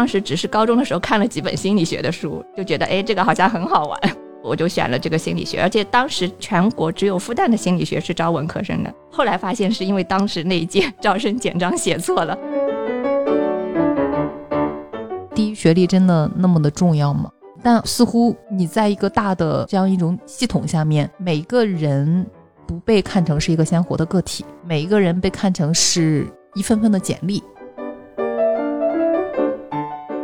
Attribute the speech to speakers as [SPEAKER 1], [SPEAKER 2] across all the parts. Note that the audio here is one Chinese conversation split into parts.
[SPEAKER 1] 当时只是高中的时候看了几本心理学的书，就觉得哎，这个好像很好玩，我就选了这个心理学。而且当时全国只有复旦的心理学是招文科生的，后来发现是因为当时那一届招生简章写错了。
[SPEAKER 2] 第一学历真的那么的重要吗？但似乎你在一个大的这样一种系统下面，每个人不被看成是一个鲜活的个体，每一个人被看成是一份份的简历。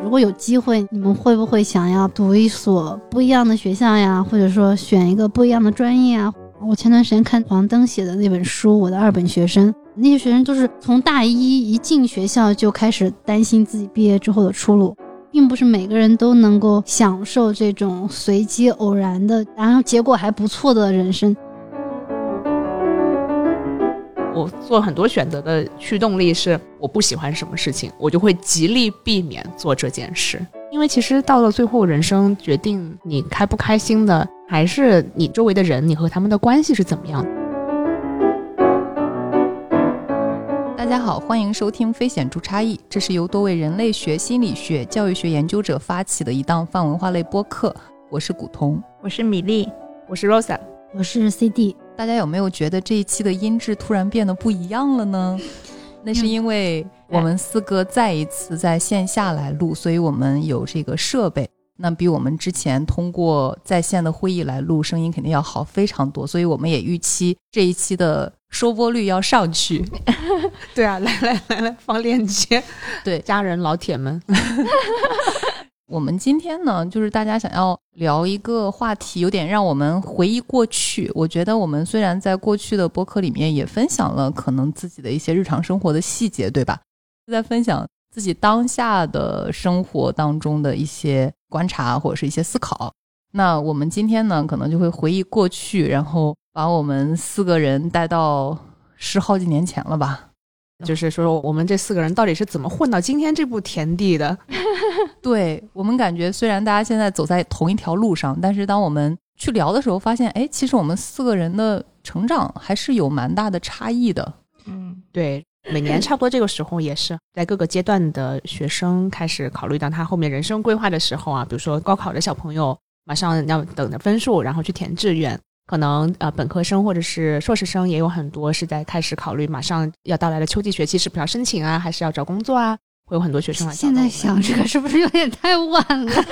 [SPEAKER 3] 如果有机会，你们会不会想要读一所不一样的学校呀？或者说选一个不一样的专业啊？我前段时间看黄登写的那本书《我的二本学生》，那些学生都是从大一一进学校就开始担心自己毕业之后的出路。并不是每个人都能够享受这种随机偶然的，然后结果还不错的人生。
[SPEAKER 4] 我做很多选择的驱动力是，我不喜欢什么事情，我就会极力避免做这件事。因为其实到了最后，人生决定你开不开心的，还是你周围的人，你和他们的关系是怎么样的。
[SPEAKER 2] 大家好，欢迎收听《非显著差异》，这是由多位人类学、心理学、教育学研究者发起的一档泛文化类播客。我是古潼，
[SPEAKER 1] 我是米粒，
[SPEAKER 4] 我是 Rosa，
[SPEAKER 3] 我是 CD。
[SPEAKER 2] 大家有没有觉得这一期的音质突然变得不一样了呢？那是因为我们四个再一次在线下来录，所以我们有这个设备，那比我们之前通过在线的会议来录声音肯定要好非常多，所以我们也预期这一期的。收播率要上去，
[SPEAKER 4] 对啊，来来来来放链接，
[SPEAKER 2] 对
[SPEAKER 4] 家人老铁们，
[SPEAKER 2] 我们今天呢，就是大家想要聊一个话题，有点让我们回忆过去。我觉得我们虽然在过去的播客里面也分享了可能自己的一些日常生活的细节，对吧？在分享自己当下的生活当中的一些观察或者是一些思考。那我们今天呢，可能就会回忆过去，然后。把我们四个人带到十好几年前了吧？
[SPEAKER 4] 就是说，我们这四个人到底是怎么混到今天这步田地的？
[SPEAKER 2] 对我们感觉，虽然大家现在走在同一条路上，但是当我们去聊的时候，发现，哎，其实我们四个人的成长还是有蛮大的差异的。
[SPEAKER 4] 嗯，对，每年差不多这个时候，也是在各个阶段的学生开始考虑到他后面人生规划的时候啊，比如说高考的小朋友，马上要等着分数，然后去填志愿。可能呃，本科生或者是硕士生也有很多是在开始考虑马上要到来的秋季学期是不是要申请啊，还是要找工作啊？会有很多学生来。
[SPEAKER 3] 现在想这个是不是有点太晚了？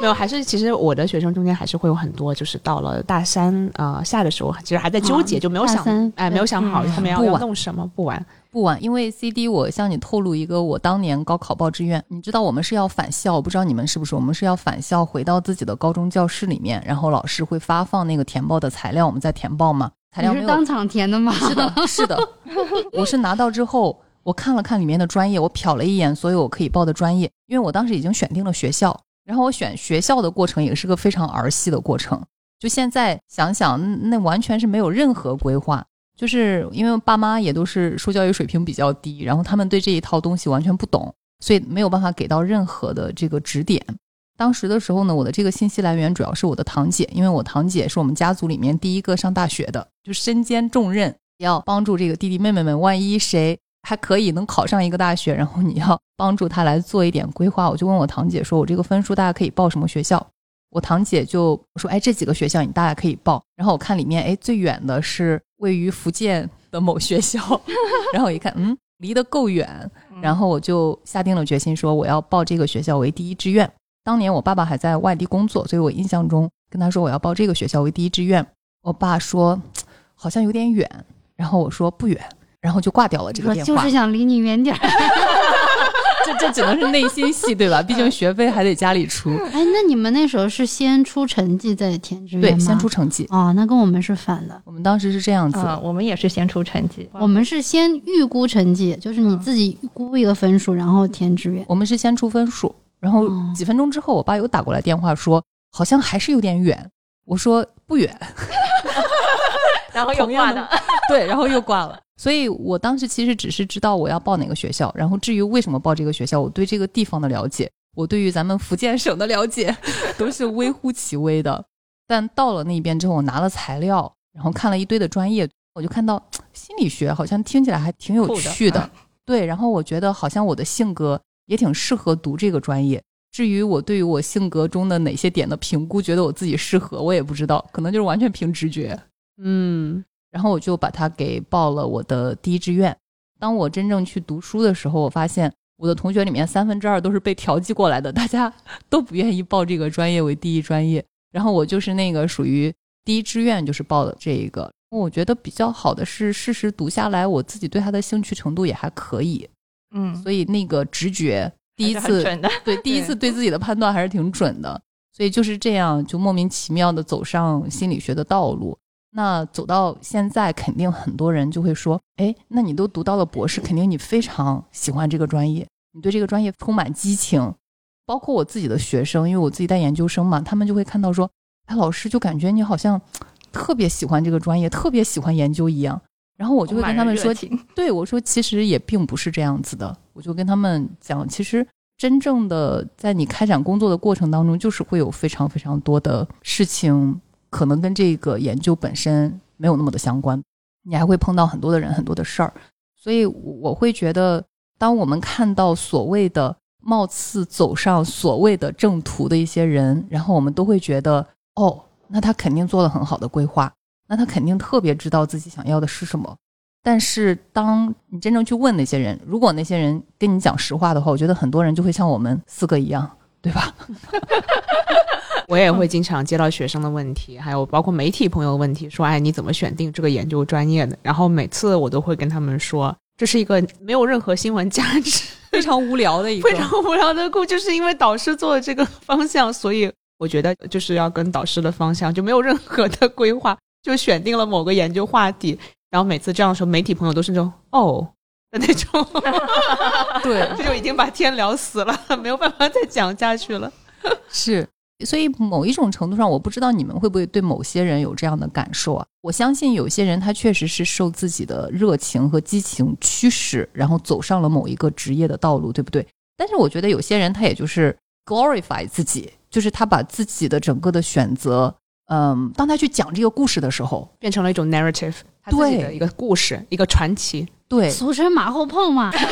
[SPEAKER 4] 没有，还是其实我的学生中间还是会有很多，就是到了大三啊下的时候，其实还在纠结，就没有想哎，没有想好他们要要弄什么，不晚。
[SPEAKER 2] 不晚，因为 C D，我向你透露一个我当年高考报志愿。你知道我们是要返校，不知道你们是不是？我们是要返校，回到自己的高中教室里面，然后老师会发放那个填报的材料，我们在填报嘛。材料
[SPEAKER 3] 是当场填的吗？
[SPEAKER 2] 是的，是的。我是拿到之后，我看了看里面的专业，我瞟了一眼所有可以报的专业，因为我当时已经选定了学校。然后我选学校的过程也是个非常儿戏的过程。就现在想想，那完全是没有任何规划。就是因为爸妈也都是受教育水平比较低，然后他们对这一套东西完全不懂，所以没有办法给到任何的这个指点。当时的时候呢，我的这个信息来源主要是我的堂姐，因为我堂姐是我们家族里面第一个上大学的，就身兼重任，要帮助这个弟弟妹妹们，万一谁还可以能考上一个大学，然后你要帮助他来做一点规划。我就问我堂姐说，我这个分数大家可以报什么学校？我堂姐就说：“哎，这几个学校你大概可以报。”然后我看里面，哎，最远的是位于福建的某学校。然后我一看，嗯，离得够远。然后我就下定了决心，说我要报这个学校为第一志愿。当年我爸爸还在外地工作，所以我印象中跟他说我要报这个学校为第一志愿。我爸说好像有点远。然后我说不远。然后就挂掉了这个电
[SPEAKER 3] 话。就是想离你远点儿。
[SPEAKER 2] 这这只能是内心戏，对吧？毕竟学费还得家里出。
[SPEAKER 3] 哎，那你们那时候是先出成绩再填志愿
[SPEAKER 2] 吗？对，先出成绩。
[SPEAKER 3] 哦，那跟我们是反的。
[SPEAKER 2] 我们当时是这样子，
[SPEAKER 1] 我们也是先出成绩。
[SPEAKER 3] 我们是先预估成绩，就是你自己预估一个分数，然后填志愿。
[SPEAKER 2] 我们是先出分数，然后几分钟之后，我爸又打过来电话说，好像还是有点远。我说不远，
[SPEAKER 1] 然后又挂了。
[SPEAKER 2] 对，然后又挂了。所以我当时其实只是知道我要报哪个学校，然后至于为什么报这个学校，我对这个地方的了解，我对于咱们福建省的了解，都是微乎其微的。但到了那边之后，我拿了材料，然后看了一堆的专业，我就看到心理学好像听起来还挺有趣的。对，然后我觉得好像我的性格也挺适合读这个专业。至于我对于我性格中的哪些点的评估，觉得我自己适合，我也不知道，可能就是完全凭直觉。
[SPEAKER 4] 嗯，
[SPEAKER 2] 然后我就把它给报了我的第一志愿。当我真正去读书的时候，我发现我的同学里面三分之二都是被调剂过来的，大家都不愿意报这个专业为第一专业。然后我就是那个属于第一志愿，就是报的这一个。我觉得比较好的是，事实读下来，我自己对他的兴趣程度也还可以，
[SPEAKER 1] 嗯，
[SPEAKER 2] 所以那个直觉第一次
[SPEAKER 1] 准的，
[SPEAKER 2] 对第一次对自己的判断还是挺准的。所以就是这样，就莫名其妙的走上心理学的道路。那走到现在，肯定很多人就会说：“哎，那你都读到了博士，肯定你非常喜欢这个专业，你对这个专业充满激情。”包括我自己的学生，因为我自己带研究生嘛，他们就会看到说：“哎，老师就感觉你好像特别喜欢这个专业，特别喜欢研究一样。”然后我就会跟他们说对我说，其实也并不是这样子的。我就跟他们讲，其实真正的在你开展工作的过程当中，就是会有非常非常多的事情，可能跟这个研究本身没有那么的相关。你还会碰到很多的人，很多的事儿。所以我会觉得，当我们看到所谓的貌似走上所谓的正途的一些人，然后我们都会觉得，哦，那他肯定做了很好的规划，那他肯定特别知道自己想要的是什么。但是，当你真正去问那些人，如果那些人跟你讲实话的话，我觉得很多人就会像我们四个一样，对吧？
[SPEAKER 4] 我也会经常接到学生的问题，还有包括媒体朋友的问题，说：“哎，你怎么选定这个研究专业的？”然后每次我都会跟他们说，这是一个没有任何新闻价值、
[SPEAKER 2] 非常无聊的一个
[SPEAKER 4] 非常无聊的故，就是因为导师做的这个方向，所以我觉得就是要跟导师的方向就没有任何的规划，就选定了某个研究话题。然后每次这样的时候，媒体朋友都是那种哦的那种，
[SPEAKER 2] 对，
[SPEAKER 4] 这就已经把天聊死了，没有办法再讲下去了。
[SPEAKER 2] 是，所以某一种程度上，我不知道你们会不会对某些人有这样的感受啊？我相信有些人他确实是受自己的热情和激情驱使，然后走上了某一个职业的道路，对不对？但是我觉得有些人他也就是 glorify 自己，就是他把自己的整个的选择，嗯，当他去讲这个故事的时候，
[SPEAKER 4] 变成了一种 narrative，他自己的
[SPEAKER 2] 对
[SPEAKER 4] 一个故事，一个传奇。
[SPEAKER 2] 对
[SPEAKER 3] 俗称马后炮嘛。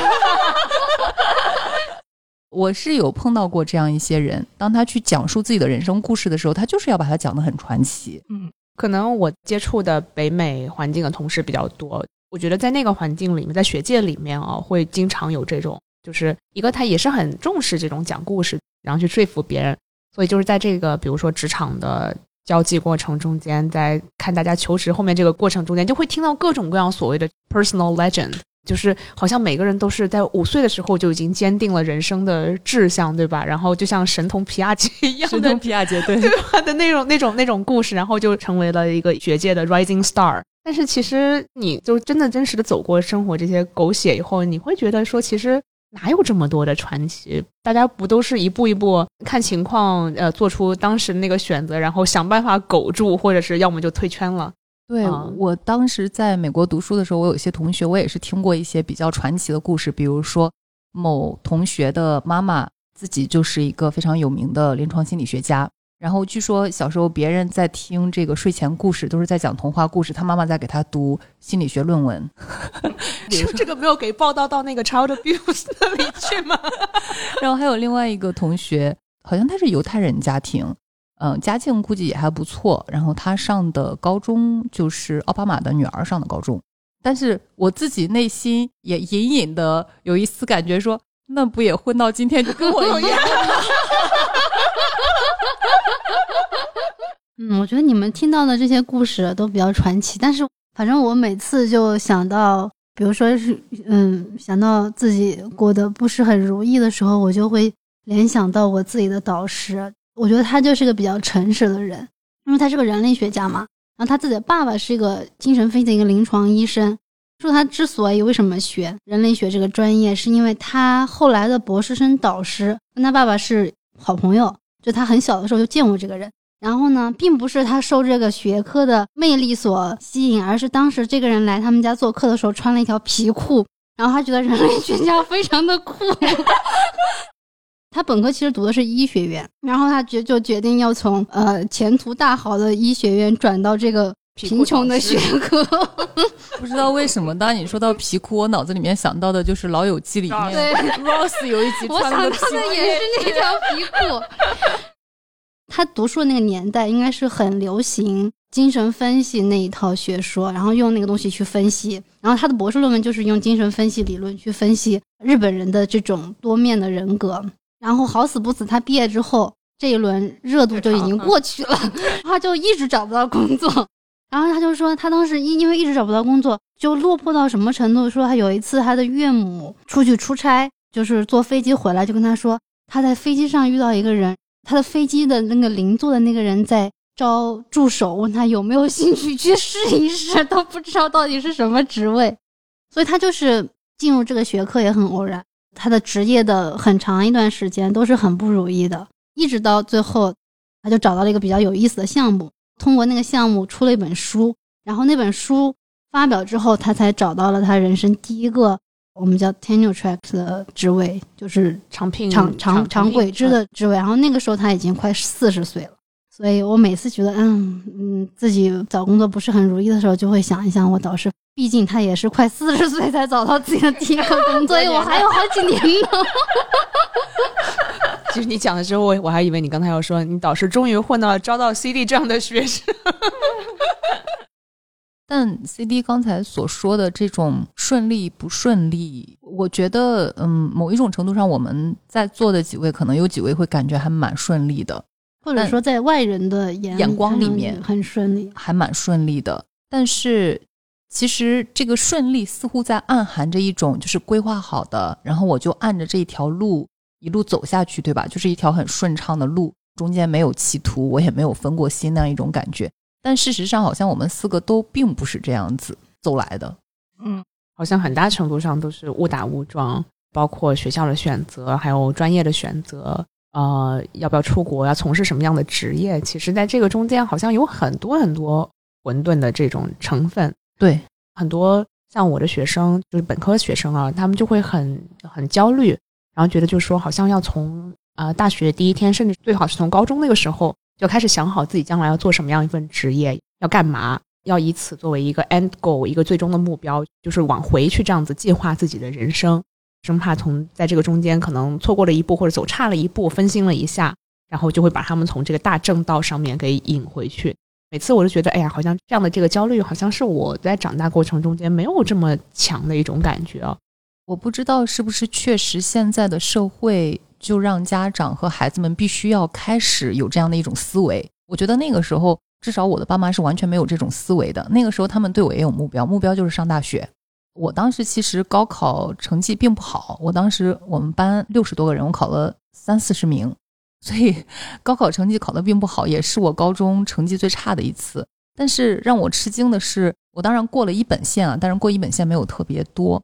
[SPEAKER 2] 我是有碰到过这样一些人，当他去讲述自己的人生故事的时候，他就是要把它讲得很传奇。
[SPEAKER 4] 嗯可能我接触的北美环境的同事比较多，我觉得在那个环境里面，在学界里面啊，会经常有这种，就是一个他也是很重视这种讲故事，然后去说服别人，所以就是在这个比如说职场的交际过程中间，在看大家求职后面这个过程中间，就会听到各种各样所谓的 personal legend。就是好像每个人都是在五岁的时候就已经坚定了人生的志向，对吧？然后就像神童皮亚杰一样的
[SPEAKER 2] 皮亚杰，对
[SPEAKER 4] 对吧的那种那种那种故事，然后就成为了一个学界的 rising star。但是其实你就真的真实的走过生活这些狗血以后，你会觉得说，其实哪有这么多的传奇？大家不都是一步一步看情况，呃，做出当时那个选择，然后想办法苟住，或者是要么就退圈了。
[SPEAKER 2] 对、
[SPEAKER 4] 嗯
[SPEAKER 2] 我当时在美国读书的时候，我有一些同学，我也是听过一些比较传奇的故事，比如说某同学的妈妈自己就是一个非常有名的临床心理学家。然后据说小时候别人在听这个睡前故事，都是在讲童话故事，他妈妈在给他读心理学论文。
[SPEAKER 4] 这个没有给报道到那个 child abuse 那里去吗？
[SPEAKER 2] 然后还有另外一个同学，好像他是犹太人家庭，嗯、家境估计也还不错。然后他上的高中就是奥巴马的女儿上的高中，但是我自己内心也隐隐的有一丝感觉说，那不也混到今天就跟我一样？
[SPEAKER 3] 嗯，我觉得你们听到的这些故事都比较传奇，但是反正我每次就想到，比如说是嗯，想到自己过得不是很如意的时候，我就会联想到我自己的导师。我觉得他就是个比较诚实的人，因为他是个人类学家嘛。然后他自己的爸爸是一个精神分析的一个临床医生。说他之所以为什么学人类学这个专业，是因为他后来的博士生导师跟他爸爸是好朋友，就他很小的时候就见过这个人。然后呢，并不是他受这个学科的魅力所吸引，而是当时这个人来他们家做客的时候穿了一条皮裤，然后他觉得人类学家非常的酷。他本科其实读的是医学院，然后他决就决定要从呃前途大好的医学院转到这个贫穷的学科。
[SPEAKER 2] 不知道为什么，当你说到皮裤，我脑子里面想到的就是《老友记》里面
[SPEAKER 3] 对
[SPEAKER 2] Ross 有一集
[SPEAKER 3] 我想到
[SPEAKER 2] 穿了个皮
[SPEAKER 3] 的也是那条皮裤。他读书的那个年代，应该是很流行精神分析那一套学说，然后用那个东西去分析。然后他的博士论文就是用精神分析理论去分析日本人的这种多面的人格。然后好死不死，他毕业之后这一轮热度就已经过去了，他就一直找不到工作。然后他就说，他当时因因为一直找不到工作，就落魄到什么程度？说他有一次他的岳母出去出差，就是坐飞机回来，就跟他说他在飞机上遇到一个人，他的飞机的那个邻座的那个人在招助手，问他有没有兴趣去试一试，都不知道到底是什么职位，所以他就是进入这个学科也很偶然，他的职业的很长一段时间都是很不如意的，一直到最后，他就找到了一个比较有意思的项目，通过那个项目出了一本书，然后那本书发表之后，他才找到了他人生第一个我们叫 tenure track 的职位，就是
[SPEAKER 4] 长聘
[SPEAKER 3] 长长长轨制的职位。然后那个时候他已经快四十岁了，所以我每次觉得，嗯嗯，自己找工作不是很如意的时候，就会想一想我导师，毕竟他也是快四十岁才找到自己的第一个工作，所以我还有好几年呢。
[SPEAKER 4] 其实你讲的时候，我我还以为你刚才要说你导师终于混到了招到 CD 这样的学生。
[SPEAKER 2] 但 CD 刚才所说的这种顺利不顺利，我觉得，嗯，某一种程度上，我们在座的几位可能有几位会感觉还蛮顺利的，
[SPEAKER 3] 或者说在外人的眼
[SPEAKER 2] 眼光里面
[SPEAKER 3] 很顺利。
[SPEAKER 2] 还蛮顺利的。但是，其实这个顺利似乎在暗含着一种就是规划好的，然后我就按着这一条路一路走下去，对吧？就是一条很顺畅的路，中间没有歧途，我也没有分过心那样一种感觉。但事实上，好像我们四个都并不是这样子走来的。
[SPEAKER 1] 嗯，
[SPEAKER 4] 好像很大程度上都是误打误撞，包括学校的选择，还有专业的选择，呃，要不要出国，要从事什么样的职业，其实在这个中间好像有很多很多混沌的这种成分。
[SPEAKER 2] 对，
[SPEAKER 4] 很多像我的学生，就是本科学生啊，他们就会很很焦虑，然后觉得就是说，好像要从呃大学第一天，甚至最好是从高中那个时候就开始想好自己将来要做什么样一份职业，要干嘛，要以此作为一个 end goal，一个最终的目标，就是往回去这样子计划自己的人生，生怕从在这个中间可能错过了一步或者走差了一步，分心了一下，然后就会把他们从这个大正道上面给引回去。每次我就觉得，哎呀，好像这样的这个焦虑，好像是我在长大过程中间没有这么强的一种感觉啊。
[SPEAKER 2] 我不知道是不是确实现在的社会就让家长和孩子们必须要开始有这样的一种思维。我觉得那个时候，至少我的爸妈是完全没有这种思维的。那个时候他们对我也有目标，目标就是上大学。我当时其实高考成绩并不好，我当时我们班六十多个人，我考了三四十名，所以 高考成绩考得并不好，也是我高中成绩最差的一次。但是让我吃惊的是，我当然过了一本线啊，但是过一本线没有特别多。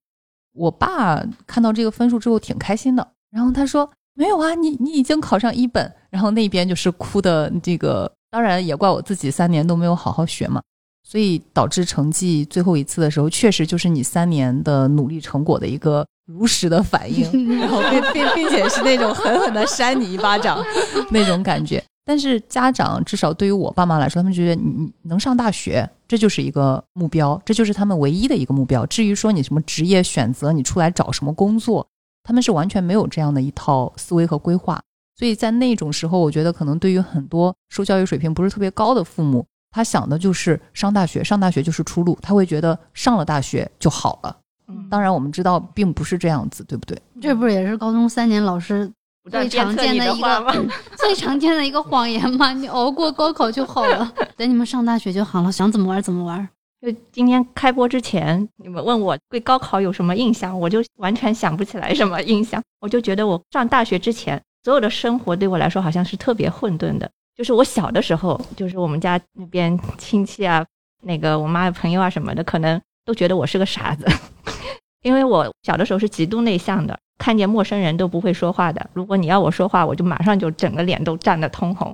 [SPEAKER 2] 我爸看到这个分数之后挺开心的，然后他说：“没有啊，你你已经考上一本。”然后那边就是哭的这个，当然也怪我自己三年都没有好好学嘛，所以导致成绩最后一次的时候，确实就是你三年的努力成果的一个如实的反应，然后并并并且是那种狠狠的扇你一巴掌 那种感觉。但是家长至少对于我爸妈来说，他们觉得你你能上大学，这就是一个目标，这就是他们唯一的一个目标。至于说你什么职业选择，你出来找什么工作，他们是完全没有这样的一套思维和规划。所以在那种时候，我觉得可能对于很多受教育水平不是特别高的父母，他想的就是上大学，上大学就是出路，他会觉得上了大学就好了。
[SPEAKER 1] 嗯
[SPEAKER 2] 当然，我们知道并不是这样子，对不对？
[SPEAKER 3] 这不是也是高中三年老师最常见的一？个 最常见的一个谎言吗？你熬过高考就好了，等你们上大学就好了，想怎么玩怎么玩。
[SPEAKER 1] 就今天开播之前，你们问我对高考有什么印象，我就完全想不起来什么印象。我就觉得我上大学之前，所有的生活对我来说好像是特别混沌的。就是我小的时候，就是我们家那边亲戚啊，那个我妈的朋友啊什么的，可能都觉得我是个傻子，因为我小的时候是极度内向的，看见陌生人都不会说话的。如果你要我说话，我就马上就整个脸都涨得通红。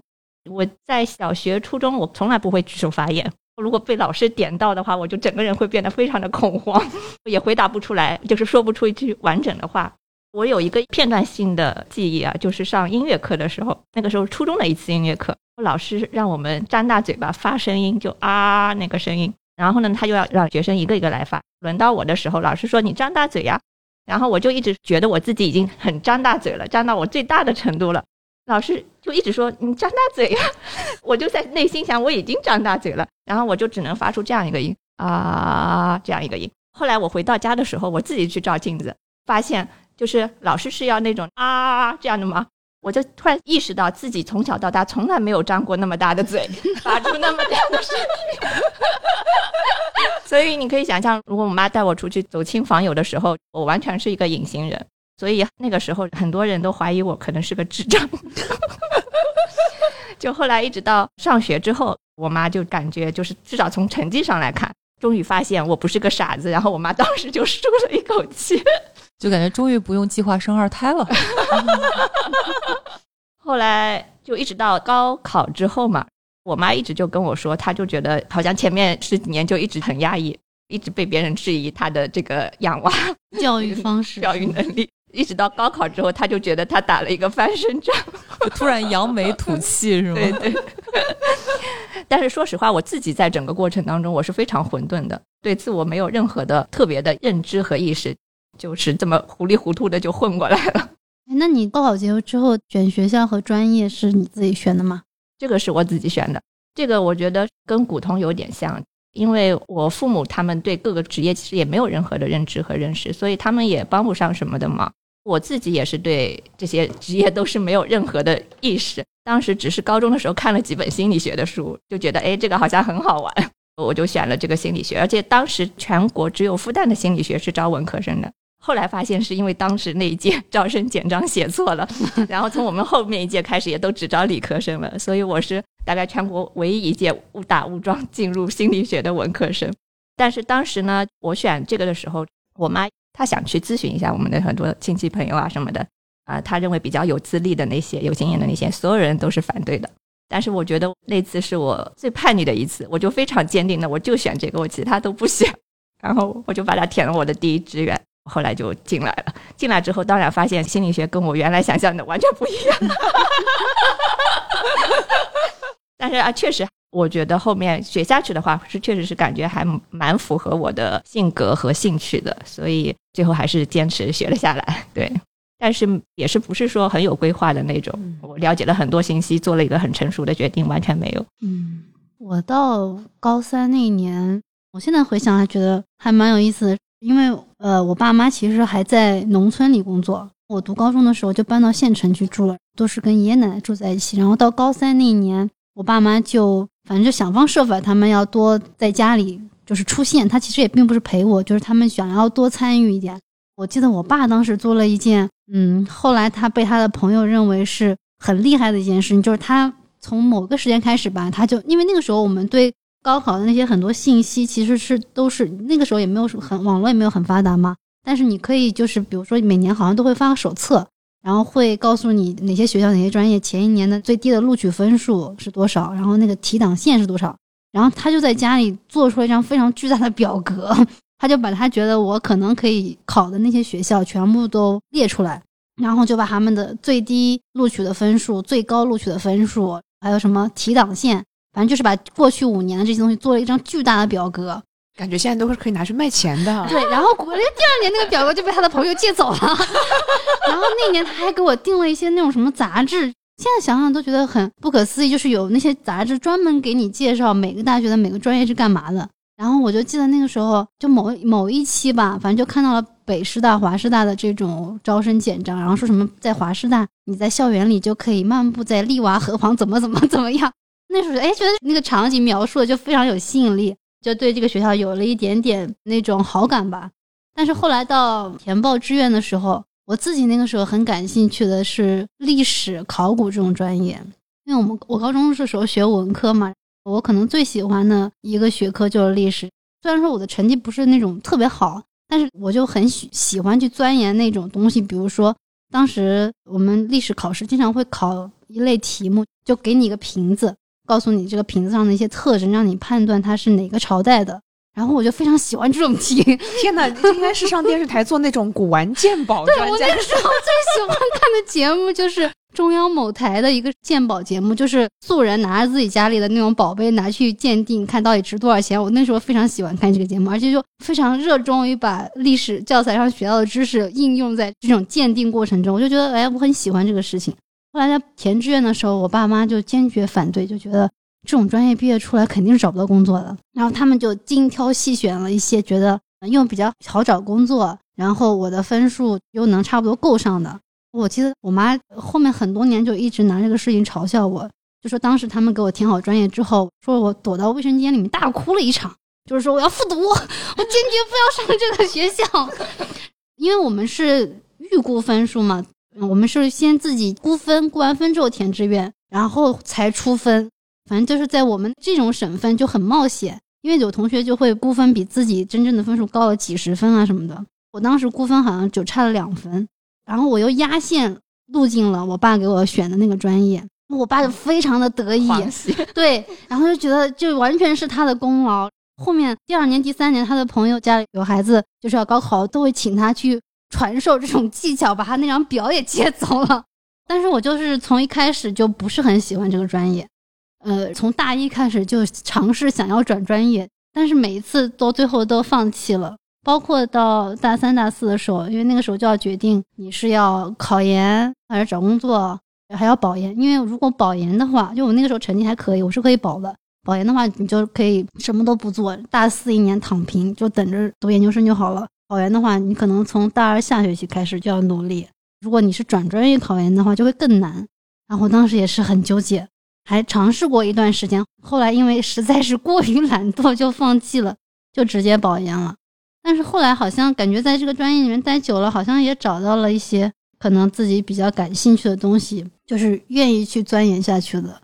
[SPEAKER 1] 我在小学、初中，我从来不会举手发言。如果被老师点到的话，我就整个人会变得非常的恐慌，也回答不出来，就是说不出一句完整的话。我有一个片段性的记忆啊，就是上音乐课的时候，那个时候初中的一次音乐课，老师让我们张大嘴巴发声音，就啊那个声音。然后呢，他就要让学生一个一个来发。轮到我的时候，老师说你张大嘴呀，然后我就一直觉得我自己已经很张大嘴了，张到我最大的程度了。老师就一直说你张大嘴呀，我就在内心想我已经张大嘴了，然后我就只能发出这样一个音啊，这样一个音。后来我回到家的时候，我自己去照镜子，发现就是老师是要那种啊这样的吗？我就突然意识到自己从小到大从来没有张过那么大的嘴，发出那么大的声音。所以你可以想象，如果我妈带我出去走亲访友的时候，我完全是一个隐形人。所以那个时候，很多人都怀疑我可能是个智障。就后来一直到上学之后，我妈就感觉就是至少从成绩上来看，终于发现我不是个傻子。然后我妈当时就舒了一口气。
[SPEAKER 2] 就感觉终于不用计划生二胎了。
[SPEAKER 1] 后来就一直到高考之后嘛，我妈一直就跟我说，她就觉得好像前面十几年就一直很压抑，一直被别人质疑她的这个养娃
[SPEAKER 3] 教育方式、
[SPEAKER 1] 教育能力。一直到高考之后，他就觉得他打了一个翻身仗，
[SPEAKER 2] 突然扬眉吐气是吗？
[SPEAKER 1] 对对。但是说实话，我自己在整个过程当中，我是非常混沌的，对自我没有任何的特别的认知和意识。就是这么糊里糊涂的就混过来了。
[SPEAKER 3] 那你高考结束之后选学校和专业是你自己选的吗？
[SPEAKER 1] 这个是我自己选的。这个我觉得跟古潼有点像，因为我父母他们对各个职业其实也没有任何的认知和认识，所以他们也帮不上什么的忙。我自己也是对这些职业都是没有任何的意识。当时只是高中的时候看了几本心理学的书，就觉得哎，这个好像很好玩。我就选了这个心理学，而且当时全国只有复旦的心理学是招文科生的。后来发现是因为当时那一届招生简章写错了，然后从我们后面一届开始也都只招理科生了，所以我是大概全国唯一一届误打误撞进入心理学的文科生。但是当时呢，我选这个的时候，我妈他想去咨询一下我们的很多亲戚朋友啊什么的，啊，他认为比较有资历的那些、有经验的那些，所有人都是反对的。但是我觉得那次是我最叛逆的一次，我就非常坚定的，我就选这个，我其他都不选，然后我就把它填了我的第一志愿，后来就进来了。进来之后，当然发现心理学跟我原来想象的完全不一样。但是啊，确实，我觉得后面学下去的话，是确实是感觉还蛮符合我的性格和兴趣的，所以最后还是坚持学了下来。对。但是也是不是说很有规划的那种，我了解了很多信息，做了一个很成熟的决定，完全没有。
[SPEAKER 3] 嗯，我到高三那一年，我现在回想还觉得还蛮有意思的，因为呃，我爸妈其实还在农村里工作，我读高中的时候就搬到县城去住了，都是跟爷爷奶奶住在一起。然后到高三那一年，我爸妈就反正就想方设法，他们要多在家里就是出现。他其实也并不是陪我，就是他们想要多参与一点。我记得我爸当时做了一件。嗯，后来他被他的朋友认为是很厉害的一件事情，就是他从某个时间开始吧，他就因为那个时候我们对高考的那些很多信息其实是都是那个时候也没有很网络也没有很发达嘛，但是你可以就是比如说每年好像都会发个手册，然后会告诉你哪些学校哪些专业前一年的最低的录取分数是多少，然后那个提档线是多少，然后他就在家里做出了一张非常巨大的表格。他就把他觉得我可能可以考的那些学校全部都列出来，然后就把他们的最低录取的分数、最高录取的分数，还有什么提档线，反正就是把过去五年的这些东西做了一张巨大的表格，
[SPEAKER 4] 感觉现在都是可以拿去卖钱的。
[SPEAKER 3] 对，然后果然第二年那个表格就被他的朋友借走了，然后那年他还给我订了一些那种什么杂志，现在想想都觉得很不可思议，就是有那些杂志专门给你介绍每个大学的每个专业是干嘛的。然后我就记得那个时候，就某某一期吧，反正就看到了北师大、华师大的这种招生简章，然后说什么在华师大，你在校园里就可以漫步在丽娃河旁，怎么怎么怎么样。那时候哎，觉得那个场景描述的就非常有吸引力，就对这个学校有了一点点那种好感吧。但是后来到填报志愿的时候，我自己那个时候很感兴趣的是历史、考古这种专业，因为我们我高中的时候学文科嘛。我可能最喜欢的一个学科就是历史。虽然说我的成绩不是那种特别好，但是我就很喜喜欢去钻研那种东西。比如说，当时我们历史考试经常会考一类题目，就给你一个瓶子，告诉你这个瓶子上的一些特征，让你判断它是哪个朝代的。然后我就非常喜欢这种题。
[SPEAKER 4] 天哪，应该是上电视台做那种古玩鉴宝。
[SPEAKER 3] 对我那个时候最喜欢看的节目就是中央某台的一个鉴宝节目，就是素人拿着自己家里的那种宝贝拿去鉴定，看到底值多少钱。我那时候非常喜欢看这个节目，而且就非常热衷于把历史教材上学到的知识应用在这种鉴定过程中。我就觉得，哎，我很喜欢这个事情。后来在填志愿的时候，我爸妈就坚决反对，就觉得这种专业毕业出来肯定是找不到工作的。然后他们就精挑细选了一些觉得又比较好找工作。然后我的分数又能差不多够上的，我记得我妈后面很多年就一直拿这个事情嘲笑我，就说当时他们给我填好专业之后，说我躲到卫生间里面大哭了一场，就是说我要复读，我坚决不要上这个学校，因为我们是预估分数嘛，我们是先自己估分，估完分之后填志愿，然后才出分，反正就是在我们这种省份就很冒险，因为有同学就会估分比自己真正的分数高了几十分啊什么的。我当时估分好像就差了两分，然后我又压线录进了我爸给我选的那个专业，我爸就非常的得意，对，然后就觉得就完全是他的功劳。后面第二年、第三年，他的朋友家里有孩子就是要高考，都会请他去传授这种技巧，把他那张表也接走了。但是我就是从一开始就不是很喜欢这个专业，呃，从大一开始就尝试想要转专业，但是每一次都最后都放弃了。包括到大三、大四的时候，因为那个时候就要决定你是要考研还是找工作，还要保研。因为如果保研的话，就我那个时候成绩还可以，我是可以保的。保研的话，你就可以什么都不做，大四一年躺平，就等着读研究生就好了。保研的话，你可能从大二下学期开始就要努力。如果你是转专业考研的话，就会更难。然后当时也是很纠结，还尝试过一段时间，后来因为实在是过于懒惰，就放弃了，就直接保研了。但是后来好像感觉在这个专业里面待久了，好像也找到了一些可能自己比较感兴趣的东西，就是愿意去钻研下去的。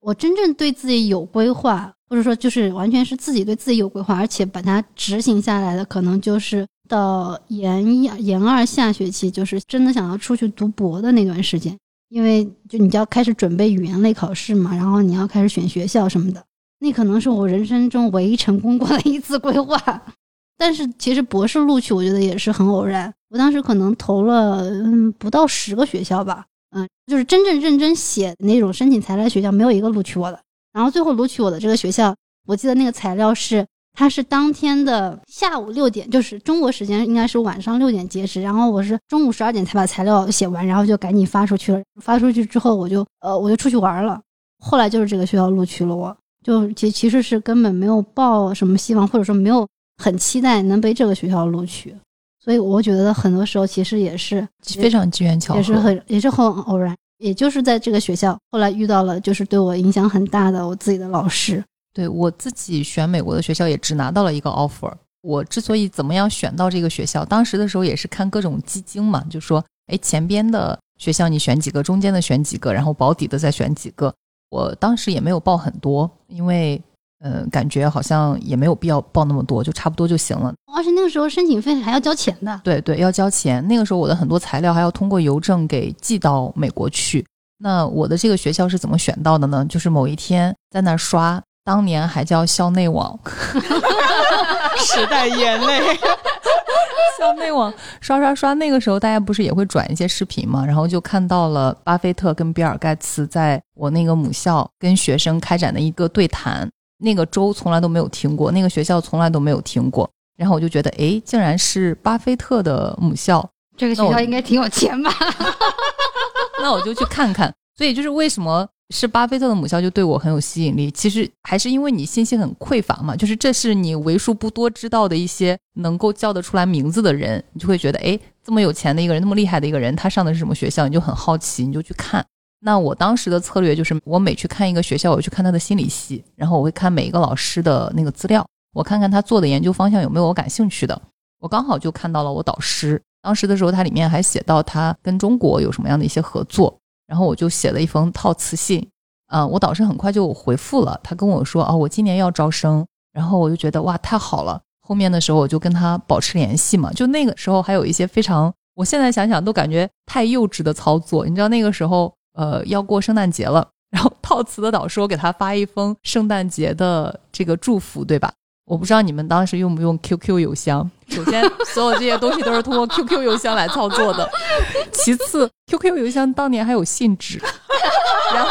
[SPEAKER 3] 我真正对自己有规划，或者说就是完全是自己对自己有规划，而且把它执行下来的，可能就是到研一、研二下学期，就是真的想要出去读博的那段时间。因为就你就要开始准备语言类考试嘛，然后你要开始选学校什么的，那可能是我人生中唯一成功过的一次规划。但是其实博士录取，我觉得也是很偶然。我当时可能投了嗯不到十个学校吧，嗯，就是真正认真写那种申请材料学校，没有一个录取我的。然后最后录取我的这个学校，我记得那个材料是，它是当天的下午六点，就是中国时间应该是晚上六点截止。然后我是中午十二点才把材料写完，然后就赶紧发出去了。发出去之后，我就呃我就出去玩了。后来就是这个学校录取了我，就其其实是根本没有抱什么希望，或者说没有。很期待能被这个学校录取，所以我觉得很多时候其实也是
[SPEAKER 2] 非常机缘巧合，
[SPEAKER 3] 也是很也是很偶然。也就是在这个学校，后来遇到了就是对我影响很大的我自己的老师。
[SPEAKER 2] 对我自己选美国的学校也只拿到了一个 offer。我之所以怎么样选到这个学校，当时的时候也是看各种基金嘛，就说哎前边的学校你选几个，中间的选几个，然后保底的再选几个。我当时也没有报很多，因为。嗯，感觉好像也没有必要报那么多，就差不多就行了。
[SPEAKER 3] 而且那个时候申请费还要交钱的。
[SPEAKER 2] 对对，要交钱。那个时候我的很多材料还要通过邮政给寄到美国去。那我的这个学校是怎么选到的呢？就是某一天在那刷，当年还叫校内网，
[SPEAKER 4] 时代眼泪。
[SPEAKER 2] 校内网刷刷刷，那个时候大家不是也会转一些视频嘛？然后就看到了巴菲特跟比尔盖茨在我那个母校跟学生开展的一个对谈。那个州从来都没有听过，那个学校从来都没有听过，然后我就觉得，哎，竟然是巴菲特的母校，
[SPEAKER 3] 这个学校应该挺有钱吧？
[SPEAKER 2] 那我就去看看。所以就是为什么是巴菲特的母校就对我很有吸引力？其实还是因为你信息很匮乏嘛，就是这是你为数不多知道的一些能够叫得出来名字的人，你就会觉得，哎，这么有钱的一个人，那么厉害的一个人，他上的是什么学校？你就很好奇，你就去看。那我当时的策略就是，我每去看一个学校，我去看他的心理系，然后我会看每一个老师的那个资料，我看看他做的研究方向有没有我感兴趣的。我刚好就看到了我导师，当时的时候他里面还写到他跟中国有什么样的一些合作，然后我就写了一封套词信，啊，我导师很快就回复了，他跟我说，哦，我今年要招生，然后我就觉得哇，太好了。后面的时候我就跟他保持联系嘛，就那个时候还有一些非常，我现在想想都感觉太幼稚的操作，你知道那个时候。呃，要过圣诞节了，然后套词的导师我给他发一封圣诞节的这个祝福，对吧？我不知道你们当时用不用 QQ 邮箱首先，所有这些东西都是通过 QQ 邮箱来操作的。其次，QQ 邮箱当年还有信纸，然后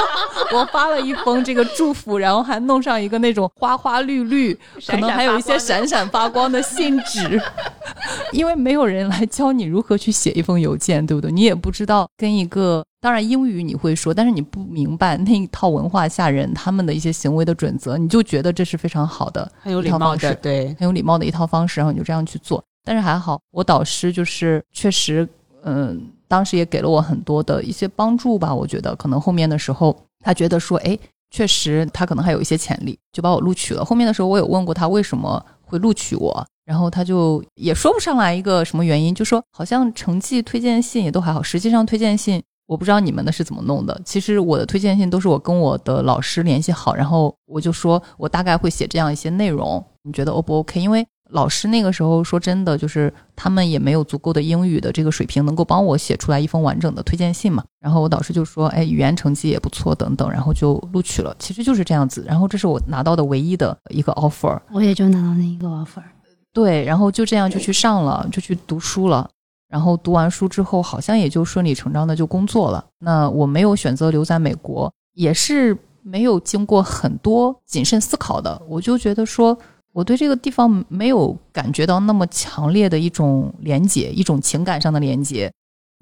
[SPEAKER 2] 我发了一封这个祝福，然后还弄上一个那种花花绿绿，可能还有一些闪闪发光的信纸。因为没有人来教你如何去写一封邮件，对不对？你也不知道跟一个，当然英语你会说，但是你不明白那一套文化下人他们的一些行为的准则，你就觉得这是非常好的，
[SPEAKER 4] 很有礼貌的，对，
[SPEAKER 2] 很有礼貌的一套方式，然后你就这样去做。但是还好，我导师就是确实，嗯，当时也给了我很多的一些帮助吧。我觉得可能后面的时候，他觉得说，哎，确实他可能还有一些潜力，就把我录取了。后面的时候，我有问过他为什么会录取我。然后他就也说不上来一个什么原因，就说好像成绩推荐信也都还好。实际上推荐信我不知道你们的是怎么弄的。其实我的推荐信都是我跟我的老师联系好，然后我就说我大概会写这样一些内容，你觉得 O 不 OK？因为老师那个时候说真的，就是他们也没有足够的英语的这个水平，能够帮我写出来一封完整的推荐信嘛。然后我导师就说，哎，语言成绩也不错，等等，然后就录取了。其实就是这样子。然后这是我拿到的唯一的一个 offer，
[SPEAKER 3] 我也就拿到那一个 offer。
[SPEAKER 2] 对，然后就这样就去上了，就去读书了。然后读完书之后，好像也就顺理成章的就工作了。那我没有选择留在美国，也是没有经过很多谨慎思考的。我就觉得说，我对这个地方没有感觉到那么强烈的一种连结，一种情感上的连接。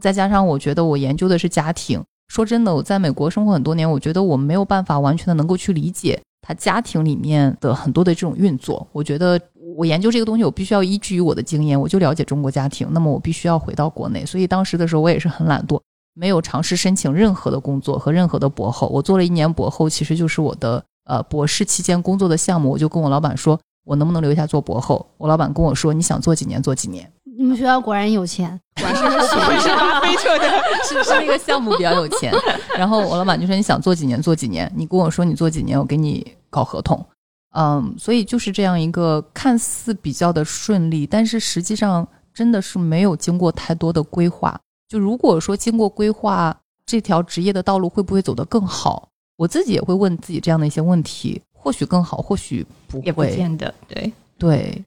[SPEAKER 2] 再加上我觉得我研究的是家庭，说真的，我在美国生活很多年，我觉得我没有办法完全的能够去理解他家庭里面的很多的这种运作。我觉得。我研究这个东西，我必须要依据于我的经验，我就了解中国家庭。那么我必须要回到国内，所以当时的时候我也是很懒惰，没有尝试申请任何的工作和任何的博后。我做了一年博后，其实就是我的呃博士期间工作的项目。我就跟我老板说，我能不能留下做博后？我老板跟我说，你想做几年做几年。
[SPEAKER 3] 你们学校果然有钱，
[SPEAKER 4] 果然是是巴菲特的，
[SPEAKER 2] 是是那个项目比较有钱。然后我老板就说，你想做几年做几年？你跟我说你做几年，我给你搞合同。嗯，所以就是这样一个看似比较的顺利，但是实际上真的是没有经过太多的规划。就如果说经过规划，这条职业的道路会不会走得更好？我自己也会问自己这样的一些问题，或许更好，或许不会，
[SPEAKER 1] 也不见得。对
[SPEAKER 2] 对。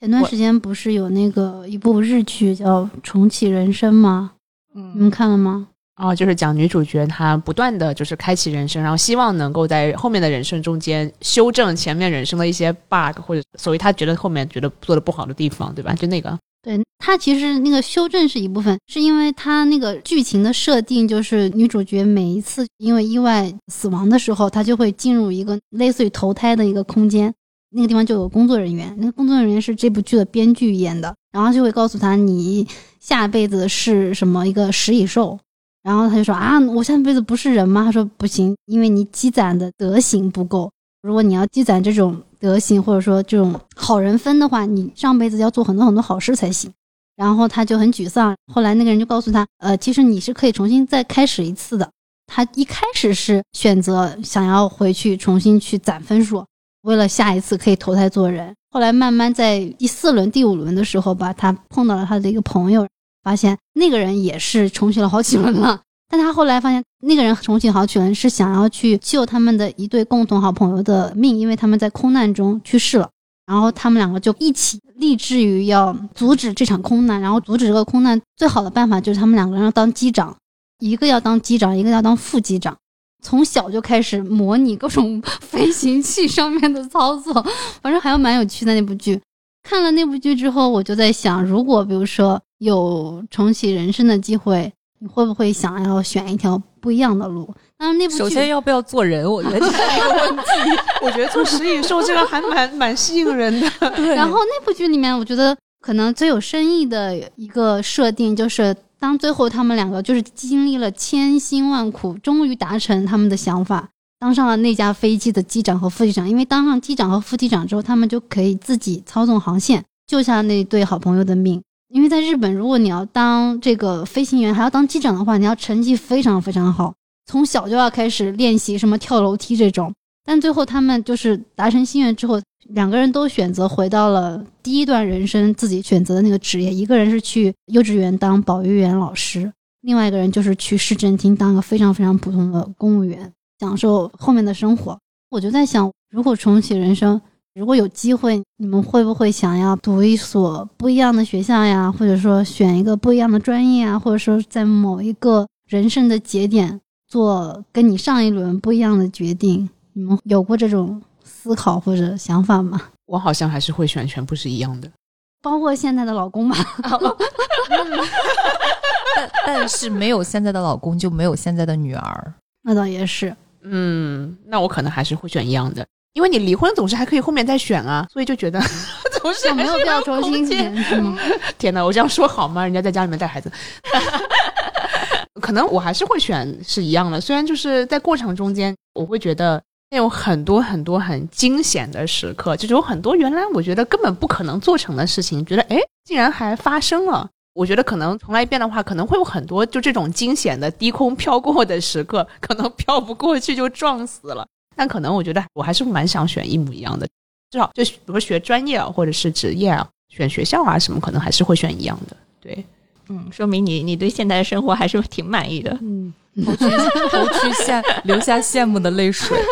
[SPEAKER 3] 前段时间不是有那个一部日剧叫《重启人生》吗？嗯，你们看了吗？
[SPEAKER 4] 哦，就是讲女主角她不断的就是开启人生，然后希望能够在后面的人生中间修正前面人生的一些 bug，或者所以她觉得后面觉得做的不好的地方，对吧？就那个，
[SPEAKER 3] 对她其实那个修正是一部分，是因为她那个剧情的设定就是女主角每一次因为意外死亡的时候，她就会进入一个类似于投胎的一个空间，那个地方就有工作人员，那个工作人员是这部剧的编剧演的，然后就会告诉她你下辈子是什么一个食蚁兽。然后他就说啊，我下辈子不是人吗？他说不行，因为你积攒的德行不够。如果你要积攒这种德行，或者说这种好人分的话，你上辈子要做很多很多好事才行。然后他就很沮丧。后来那个人就告诉他，呃，其实你是可以重新再开始一次的。他一开始是选择想要回去重新去攒分数，为了下一次可以投胎做人。后来慢慢在第四轮、第五轮的时候吧，他碰到了他的一个朋友。发现那个人也是重启了好几轮了，但他后来发现那个人重启好几轮是想要去救他们的一对共同好朋友的命，因为他们在空难中去世了。然后他们两个就一起立志于要阻止这场空难，然后阻止这个空难最好的办法就是他们两个人要当机长，一个要当机长，一个要当副机长。从小就开始模拟各种 飞行器上面的操作，反正还有蛮有趣的那部剧。看了那部剧之后，我就在想，如果比如说。有重启人生的机会，你会不会想要选一条不一样的路？当然，那部
[SPEAKER 2] 首先要不要做人？我觉得这是一个问题。
[SPEAKER 4] 我觉得做食蚁兽这个还蛮蛮吸引人的。
[SPEAKER 3] 对。然后那部剧里面，我觉得可能最有深意的一个设定，就是当最后他们两个就是经历了千辛万苦，终于达成他们的想法，当上了那架飞机的机长和副机长。因为当上机长和副机长之后，他们就可以自己操纵航线，救下那对好朋友的命。因为在日本，如果你要当这个飞行员，还要当机长的话，你要成绩非常非常好，从小就要开始练习什么跳楼梯这种。但最后他们就是达成心愿之后，两个人都选择回到了第一段人生自己选择的那个职业。一个人是去幼稚园当保育员老师，另外一个人就是去市政厅当个非常非常普通的公务员，享受后面的生活。我就在想，如果重启人生，如果有机会，你们会不会想要读一所不一样的学校呀？或者说选一个不一样的专业啊？或者说在某一个人生的节点做跟你上一轮不一样的决定？你们有过这种思考或者想法吗？
[SPEAKER 4] 我好像还是会选全部是一样的。
[SPEAKER 3] 包括现在的老公吧？
[SPEAKER 2] 但但是没有现在的老公，就没有现在的女儿。
[SPEAKER 3] 那倒也是，
[SPEAKER 4] 嗯，那我可能还是会选一样的，因为你离婚总是还可以后面再选啊，所以就觉得 总是
[SPEAKER 3] 就没有必要重新选，是吗？
[SPEAKER 4] 天哪，我这样说好吗？人家在家里面带孩子，可能我还是会选是一样的。虽然就是在过程中间，我会觉得那有很多很多很惊险的时刻，就是有很多原来我觉得根本不可能做成的事情，觉得哎，竟然还发生了。我觉得可能重来一遍的话，可能会有很多就这种惊险的低空飘过的时刻，可能飘不过去就撞死了。但可能我觉得我还是蛮想选一模一样的，至少就比如说学专业啊，或者是职业啊，选学校啊什么，可能还是会选一样的。对，
[SPEAKER 1] 嗯，说明你你对现在的生活还是挺满意的。
[SPEAKER 4] 嗯，
[SPEAKER 2] 头 去投去羡流下羡慕的泪水。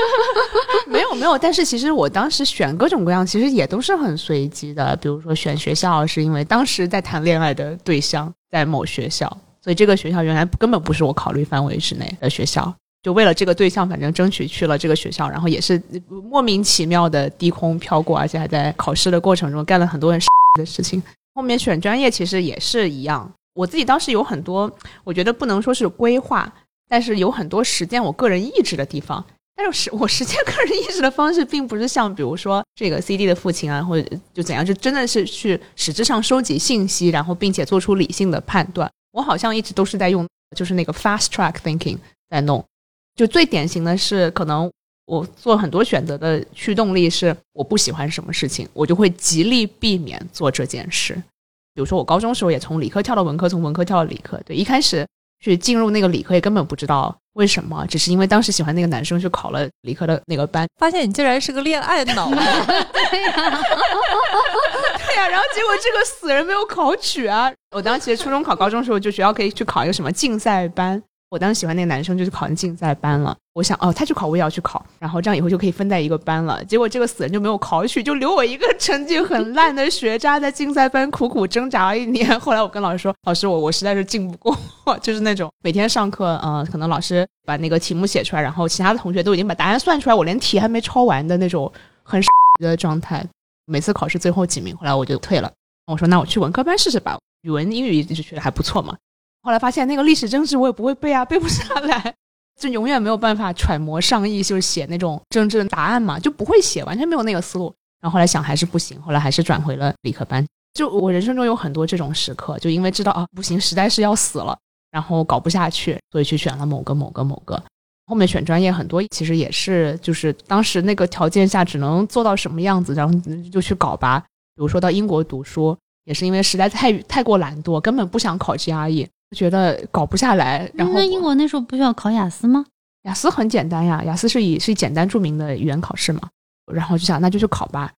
[SPEAKER 4] 没有没有，但是其实我当时选各种各样，其实也都是很随机的。比如说选学校，是因为当时在谈恋爱的对象在某学校，所以这个学校原来根本不是我考虑范围之内的学校。就为了这个对象，反正争取去了这个学校，然后也是莫名其妙的低空飘过，而且还在考试的过程中干了很多人的事情。后面选专业其实也是一样，我自己当时有很多，我觉得不能说是规划，但是有很多实践我个人意志的地方。但是实我实践个人意志的方式，并不是像比如说这个 C D 的父亲啊，或者就怎样，就真的是去实质上收集信息，然后并且做出理性的判断。我好像一直都是在用，就是那个 fast track thinking 在弄。就最典型的是，可能我做很多选择的驱动力是我不喜欢什么事情，我就会极力避免做这件事。比如说我高中时候也从理科跳到文科，从文科跳到理科。对，一开始去进入那个理科也根本不知道为什么，只是因为当时喜欢那个男生去考了理科的那个班。
[SPEAKER 2] 发现你竟然是个恋爱脑。
[SPEAKER 3] 对呀，
[SPEAKER 4] 对呀，然后结果这个死人没有考取啊！我当时其实初中考高中的时候，就学校可以去考一个什么竞赛班。我当时喜欢那个男生，就去考那竞赛班了。我想，哦，他去考，我也要去考，然后这样以后就可以分在一个班了。结果这个死人就没有考取，就留我一个成绩很烂的学渣在竞赛班苦苦挣扎了一年。后来我跟老师说，老师，我我实在是进不过，就是那种每天上课，嗯，可能老师把那个题目写出来，然后其他的同学都已经把答案算出来，我连题还没抄完的那种很的状态。每次考试最后几名，后来我就退了。我说，那我去文科班试试吧，语文、英语一直学的还不错嘛。后来发现那个历史政治我也不会背啊，背不下来，就永远没有办法揣摩上意，就是写那种政治的答案嘛，就不会写，完全没有那个思路。然后后来想还是不行，后来还是转回了理科班。就我人生中有很多这种时刻，就因为知道啊不行，实在是要死了，然后搞不下去，所以去选了某个某个某个。后面选专业很多其实也是就是当时那个条件下只能做到什么样子，然后就去搞吧。比如说到英国读书，也是因为实在太太过懒惰，根本不想考 GRE。觉得搞不下来，然后
[SPEAKER 3] 那英国那时候不需要考雅思吗？
[SPEAKER 4] 雅思很简单呀，雅思是以是以简单著名的语言考试嘛。然后就想那就去考吧，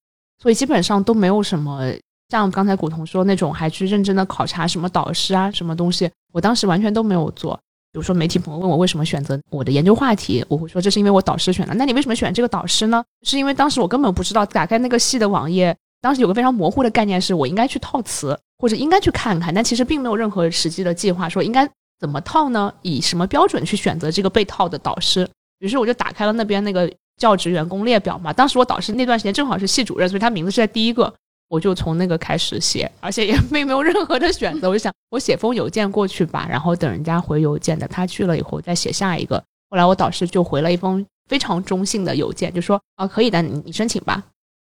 [SPEAKER 4] 所以基本上都没有什么像刚才古潼说那种还去认真的考察什么导师啊什么东西，我当时完全都没有做。比如说媒体朋友问我为什么选择我的研究话题，我会说这是因为我导师选的。那你为什么选这个导师呢？是因为当时我根本不知道，打开那个系的网页，当时有个非常模糊的概念，是我应该去套词。或者应该去看看，但其实并没有任何实际的计划，说应该怎么套呢？以什么标准去选择这个被套的导师？于是我就打开了那边那个教职员工列表嘛。当时我导师那段时间正好是系主任，所以他名字是在第一个，我就从那个开始写，而且也并没有任何的选择。我就想，我写封邮件过去吧，然后等人家回邮件，等他去了以后再写下一个。后来我导师就回了一封非常中性的邮件，就说啊，可以的，你你申请吧。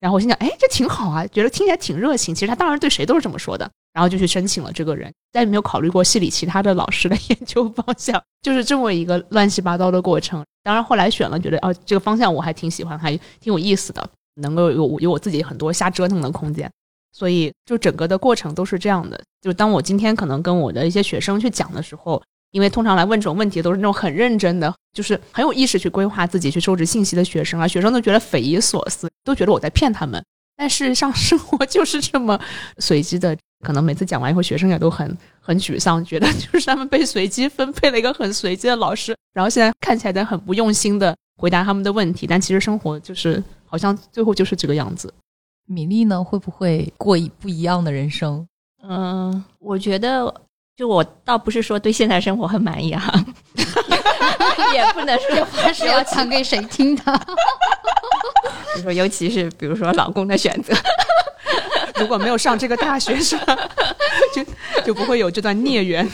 [SPEAKER 4] 然后我心想，哎，这挺好啊，觉得听起来挺热情。其实他当然对谁都是这么说的。然后就去申请了这个人，再也没有考虑过系里其他的老师的 研究方向，就是这么一个乱七八糟的过程。当然后来选了，觉得哦这个方向我还挺喜欢，还挺有意思的，能够有有我自己很多瞎折腾的空间。所以就整个的过程都是这样的。就当我今天可能跟我的一些学生去讲的时候，因为通常来问这种问题都是那种很认真的，就是很有意识去规划自己去收集信息的学生啊，学生都觉得匪夷所思，都觉得我在骗他们。但事实上，生活就是这么随机的。可能每次讲完以后，学生也都很很沮丧，觉得就是他们被随机分配了一个很随机的老师，然后现在看起来在很不用心的回答他们的问题。但其实生活就是好像最后就是这个样子。
[SPEAKER 2] 米粒呢，会不会过一不一样的人生？
[SPEAKER 1] 嗯，我觉得就我倒不是说对现在生活很满意啊，也不能说
[SPEAKER 3] 话是要讲给谁听的？
[SPEAKER 1] 比如说，尤其是比如说老公的选择，
[SPEAKER 4] 如果没有上这个大学，是吧？就就不会有这段孽缘。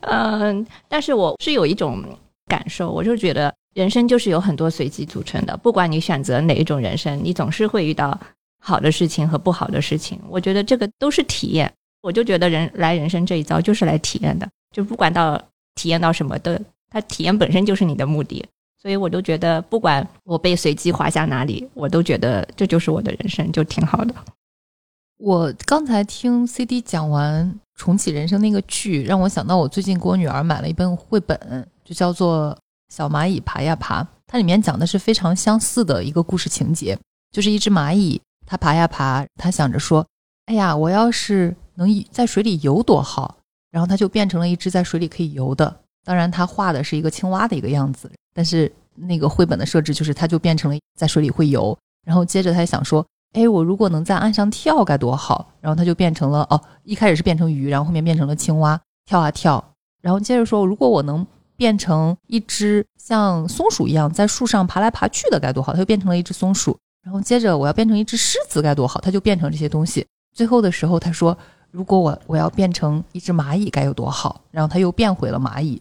[SPEAKER 1] 嗯，但是我是有一种感受，我就觉得人生就是有很多随机组成的，不管你选择哪一种人生，你总是会遇到好的事情和不好的事情。我觉得这个都是体验，我就觉得人来人生这一遭就是来体验的，就不管到体验到什么的，它体验本身就是你的目的。所以我都觉得，不管我被随机划向哪里，我都觉得这就是我的人生，就挺好的。
[SPEAKER 2] 我刚才听 CD 讲完《重启人生》那个剧，让我想到我最近给我女儿买了一本绘本，就叫做《小蚂蚁爬呀爬》。它里面讲的是非常相似的一个故事情节，就是一只蚂蚁，它爬呀爬，它想着说：“哎呀，我要是能在水里游多好。”然后它就变成了一只在水里可以游的。当然，它画的是一个青蛙的一个样子。但是那个绘本的设置就是，它就变成了在水里会游，然后接着他想说，哎，我如果能在岸上跳该多好，然后它就变成了哦，一开始是变成鱼，然后后面变成了青蛙，跳啊跳，然后接着说，如果我能变成一只像松鼠一样在树上爬来爬去的该多好，它就变成了一只松鼠，然后接着我要变成一只狮子该多好，它就变成这些东西，最后的时候他说，如果我我要变成一只蚂蚁该有多好，然后他又变回了蚂蚁，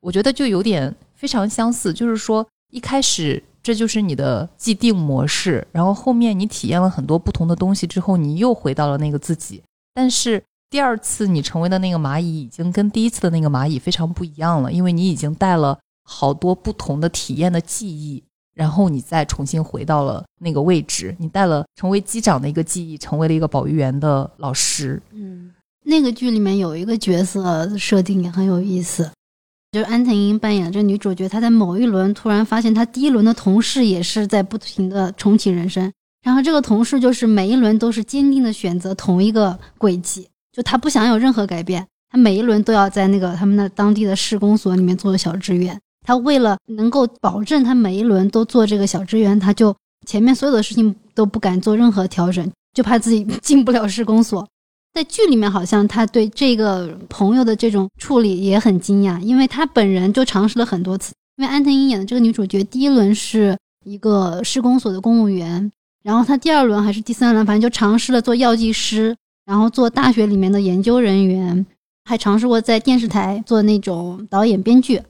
[SPEAKER 2] 我觉得就有点。非常相似，就是说一开始这就是你的既定模式，然后后面你体验了很多不同的东西之后，你又回到了那个自己。但是第二次你成为的那个蚂蚁已经跟第一次的那个蚂蚁非常不一样了，因为你已经带了好多不同的体验的记忆，然后你再重新回到了那个位置，你带了成为机长的一个记忆，成为了一个保育员的老师。
[SPEAKER 3] 嗯，那个剧里面有一个角色设定也很有意思。就是安藤英扮演的这女主角，她在某一轮突然发现，她第一轮的同事也是在不停的重启人生。然后这个同事就是每一轮都是坚定的选择同一个轨迹，就他不想有任何改变，他每一轮都要在那个他们那当地的市公所里面做小职员。他为了能够保证他每一轮都做这个小职员，他就前面所有的事情都不敢做任何调整，就怕自己进不了施工所。在剧里面，好像他对这个朋友的这种处理也很惊讶，因为他本人就尝试了很多次。因为安藤英演的这个女主角，第一轮是一个施工所的公务员，然后她第二轮还是第三轮，反正就尝试了做药剂师，然后做大学里面的研究人员，还尝试过在电视台做那种导演编剧。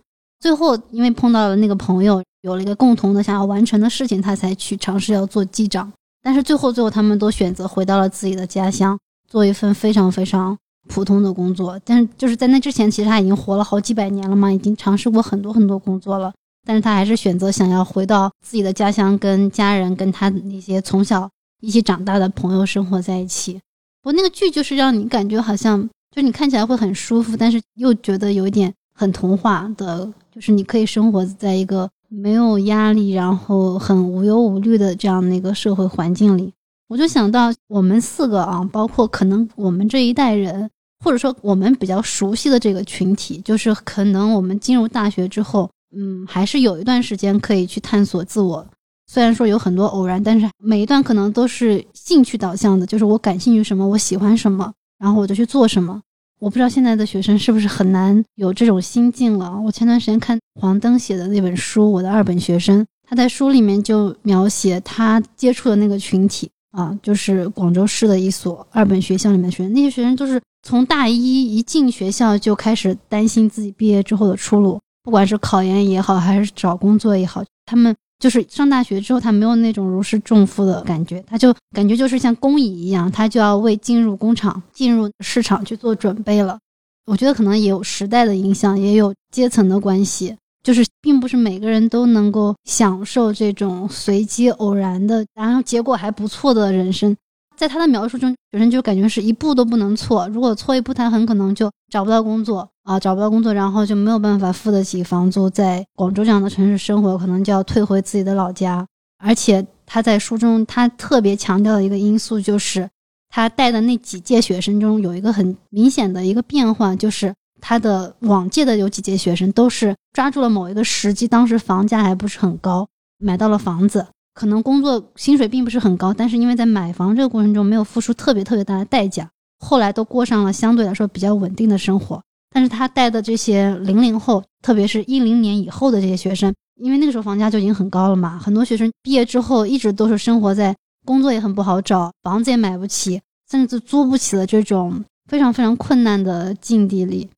[SPEAKER 3] 最后因为碰到了那个朋友，有了一个共同的想要完成的事情，他才去尝试要做机长。但是最后，最后他们都选择回到了自己的家乡。做一份非常非常普通的工作，但是就是在那之前，其实他已经活了好几百年了嘛，已经尝试过很多很多工作了，但是他还是选择想要回到自己的家乡，跟家人、跟他那些从小一起长大的朋友生活在一起。我那个剧就是让你感觉好像，就你看起来会很舒服，但是又觉得有一点很童话的，就是你可以生活在一个没有压力，然后很无忧无虑的这样的一个社会环境里。我就想到我们四个啊，包括可能我们这一代人，或者说我们比较熟悉的这个群体，就是可能我们进入大学之后，嗯，还是有一段时间可以去探索自我。虽然说有很多偶然，但是每一段可能都是兴趣导向的，就是我感兴趣什么，我喜欢什么，然后我就去做什么。我不知道现在的学生是不是很难有这种心境了。我前段时间看黄登写的那本书《我的二本学生》，他在书里面就描写他接触的那个群体。啊，就是广州市的一所二本学校里面的学生，那些学生都是从大一一进学校就开始担心自己毕业之后的出路，不管是考研也好，还是找工作也好，他们就是上大学之后，他没有那种如释重负的感觉，他就感觉就是像工蚁一样，他就要为进入工厂、进入市场去做准备了。我觉得可能也有时代的影响，也有阶层的关系。就是并不是每个人都能够享受这种随机偶然的，然后结果还不错的人生。在他的描述中，学生就感觉是一步都不能错，如果错一步，他很可能就找不到工作啊，找不到工作，然后就没有办法付得起房租，在广州这样的城市生活，可能就要退回自己的老家。而且他在书中，他特别强调的一个因素就是，他带的那几届学生中有一个很明显的一个变化，就是。他的往届的有几届学生都是抓住了某一个时机，当时房价还不是很高，买到了房子，可能工作薪水并不是很高，但是因为在买房这个过程中没有付出特别特别大的代价，后来都过上了相对来说比较稳定的生活。但是他带的这些零零后，特别是一零年以后的这些学生，因为那个时候房价就已经很高了嘛，很多学生毕业之后一直都是生活在工作也很不好找，房子也买不起，甚至租不起的这种非常非常困难的境地里。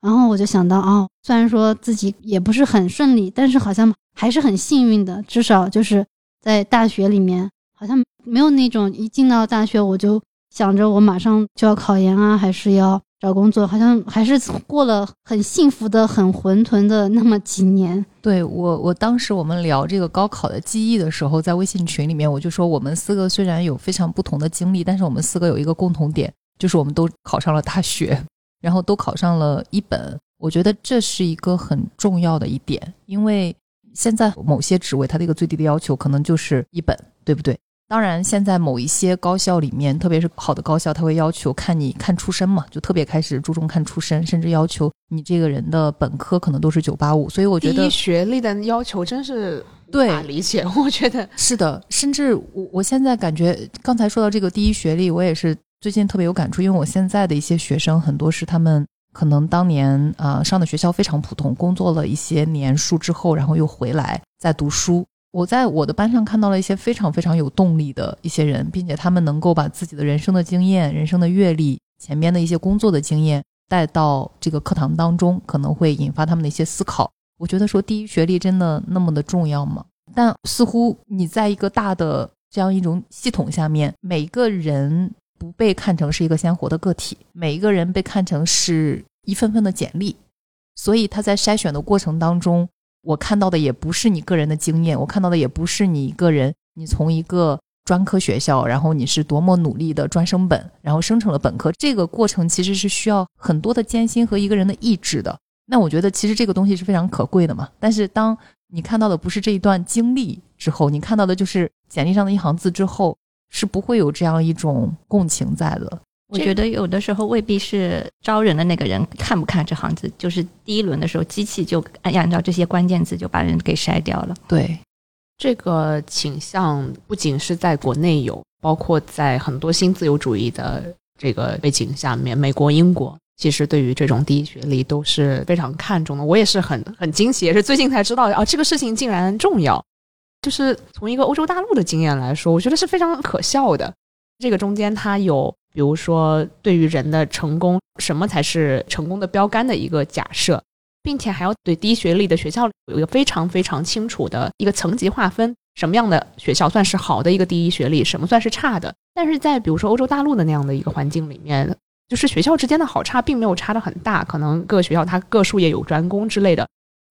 [SPEAKER 3] 然后我就想到，哦，虽然说自己也不是很顺利，但是好像还是很幸运的，至少就是在大学里面，好像没有那种一进到大学我就想着我马上就要考研啊，还是要。找工作好像还是过了很幸福的、很混沌的那么几年。
[SPEAKER 2] 对我，我当时我们聊这个高考的记忆的时候，在微信群里面，我就说我们四个虽然有非常不同的经历，但是我们四个有一个共同点，就是我们都考上了大学，然后都考上了一本。我觉得这是一个很重要的一点，因为现在某些职位它的一个最低的要求可能就是一本，对不对？当然，现在某一些高校里面，特别是好的高校，他会要求看你看出身嘛，就特别开始注重看出身，甚至要求你这个人的本科可能都是九八五。所以我觉得
[SPEAKER 4] 学历的要求真是
[SPEAKER 2] 对
[SPEAKER 4] 理解。我觉得
[SPEAKER 2] 是的，甚至我我现在感觉，刚才说到这个第一学历，我也是最近特别有感触，因为我现在的一些学生很多是他们可能当年啊上的学校非常普通，工作了一些年数之后，然后又回来再读书。我在我的班上看到了一些非常非常有动力的一些人，并且他们能够把自己的人生的经验、人生的阅历、前面的一些工作的经验带到这个课堂当中，可能会引发他们的一些思考。我觉得说第一学历真的那么的重要吗？但似乎你在一个大的这样一种系统下面，每一个人不被看成是一个鲜活的个体，每一个人被看成是一份份的简历，所以他在筛选的过程当中。我看到的也不是你个人的经验，我看到的也不是你一个人，你从一个专科学校，然后你是多么努力的专升本，然后升成了本科，这个过程其实是需要很多的艰辛和一个人的意志的。那我觉得其实这个东西是非常可贵的嘛。但是当你看到的不是这一段经历之后，你看到的就是简历上的一行字之后，是不会有这样一种共情在的。
[SPEAKER 1] 我觉得有的时候未必是招人的那个人看不看这行字，就是第一轮的时候，机器就按按照这些关键字就把人给筛掉了。
[SPEAKER 2] 对，
[SPEAKER 4] 这个倾向不仅是在国内有，包括在很多新自由主义的这个背景下面，美国、英国其实对于这种第一学历都是非常看重的。我也是很很惊喜，也是最近才知道啊，这个事情竟然重要。就是从一个欧洲大陆的经验来说，我觉得是非常可笑的。这个中间它有。比如说，对于人的成功，什么才是成功的标杆的一个假设，并且还要对低学历的学校有一个非常非常清楚的一个层级划分，什么样的学校算是好的一个第一学历，什么算是差的。但是在比如说欧洲大陆的那样的一个环境里面，就是学校之间的好差并没有差的很大，可能各个学校它各术业有专攻之类的，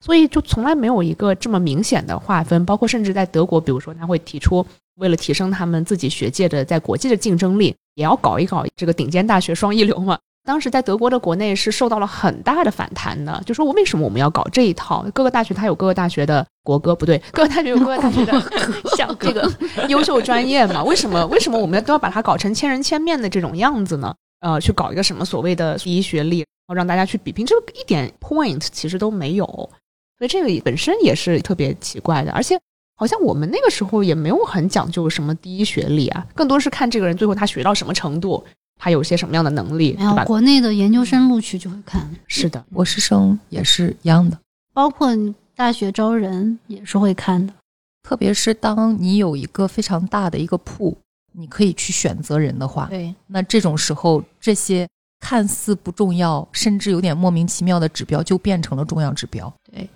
[SPEAKER 4] 所以就从来没有一个这么明显的划分。包括甚至在德国，比如说他会提出，为了提升他们自己学界的在国际的竞争力。也要搞一搞这个顶尖大学双一流嘛？当时在德国的国内是受到了很大的反弹的，就说我为什么我们要搞这一套？各个大学它有各个大学的国歌，不对，各个大学有各个大学的像这个优秀专业嘛？为什么为什么我们都要把它搞成千人千面的这种样子呢？呃，去搞一个什么所谓的第一学历，然后让大家去比拼，这个一点 point 其实都没有，所以这个本身也是特别奇怪的，而且。好像我们那个时候也没有很讲究什么第一学历啊，更多是看这个人最后他学到什么程度，他有些什么样的能力。
[SPEAKER 3] 没有，国内的研究生录取就会看。
[SPEAKER 4] 是的，
[SPEAKER 2] 博士生也是一样的，
[SPEAKER 3] 包括大学招人也是会看的。
[SPEAKER 2] 特别是当你有一个非常大的一个铺，你可以去选择人的话，
[SPEAKER 1] 对，
[SPEAKER 2] 那这种时候这些看似不重要，甚至有点莫名其妙的指标就变成了重要指标。
[SPEAKER 1] 对。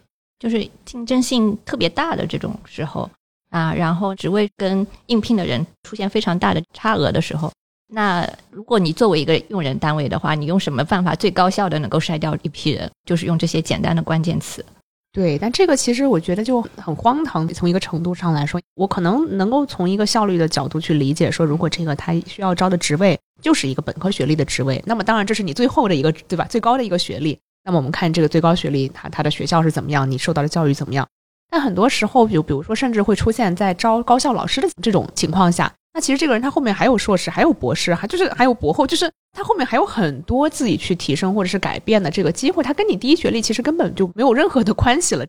[SPEAKER 1] 就是竞争性特别大的这种时候啊，然后职位跟应聘的人出现非常大的差额的时候，那如果你作为一个用人单位的话，你用什么办法最高效的能够筛掉一批人？就是用这些简单的关键词。
[SPEAKER 4] 对，但这个其实我觉得就很荒唐。从一个程度上来说，我可能能够从一个效率的角度去理解，说如果这个他需要招的职位就是一个本科学历的职位，那么当然这是你最后的一个对吧？最高的一个学历。那么我们看这个最高学历，他他的学校是怎么样？你受到的教育怎么样？但很多时候，比如比如说，甚至会出现在招高校老师的这种情况下，那其实这个人他后面还有硕士，还有博士，还就是还有博后，就是他后面还有很多自己去提升或者是改变的这个机会，他跟你第一学历其实根本就没有任何的关系了。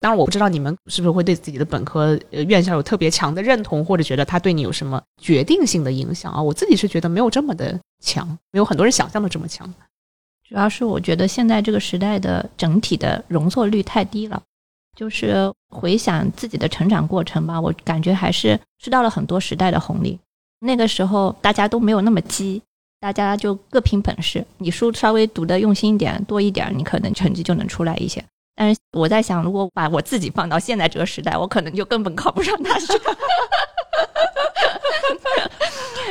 [SPEAKER 4] 当然，我不知道你们是不是会对自己的本科院校有特别强的认同，或者觉得它对你有什么决定性的影响啊？我自己是觉得没有这么的强，没有很多人想象的这么强。
[SPEAKER 1] 主要是我觉得现在这个时代的整体的容错率太低了，就是回想自己的成长过程吧，我感觉还是吃到了很多时代的红利。那个时候大家都没有那么激，大家就各凭本事，你书稍微读的用心一点多一点，你可能成绩就能出来一些。但是我在想，如果把我自己放到现在这个时代，我可能就根本考不上大学。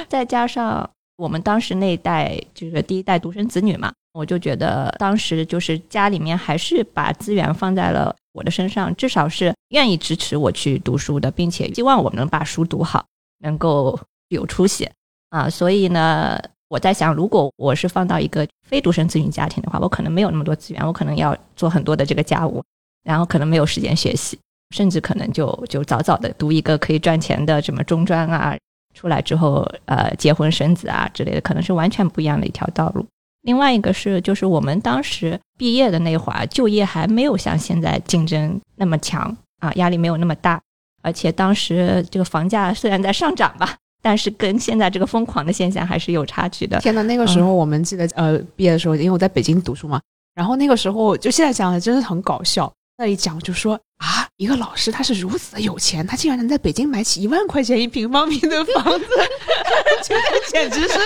[SPEAKER 1] 再加上我们当时那一代就是第一代独生子女嘛，我就觉得当时就是家里面还是把资源放在了我的身上，至少是愿意支持我去读书的，并且希望我能把书读好，能够有出息啊。所以呢。我在想，如果我是放到一个非独生子女家庭的话，我可能没有那么多资源，我可能要做很多的这个家务，然后可能没有时间学习，甚至可能就就早早的读一个可以赚钱的什么中专啊，出来之后呃结婚生子啊之类的，可能是完全不一样的一条道路。另外一个是，就是我们当时毕业的那会儿，就业还没有像现在竞争那么强啊，压力没有那么大，而且当时这个房价虽然在上涨吧。但是跟现在这个疯狂的现象还是有差距的。
[SPEAKER 4] 天呐，那个时候我们记得，呃，毕业的时候，因为我在北京读书嘛，然后那个时候就现在想想真的很搞笑。那里讲就说啊，一个老师他是如此的有钱，他竟然能在北京买起一万块钱一平方米的房子，觉 得简直是，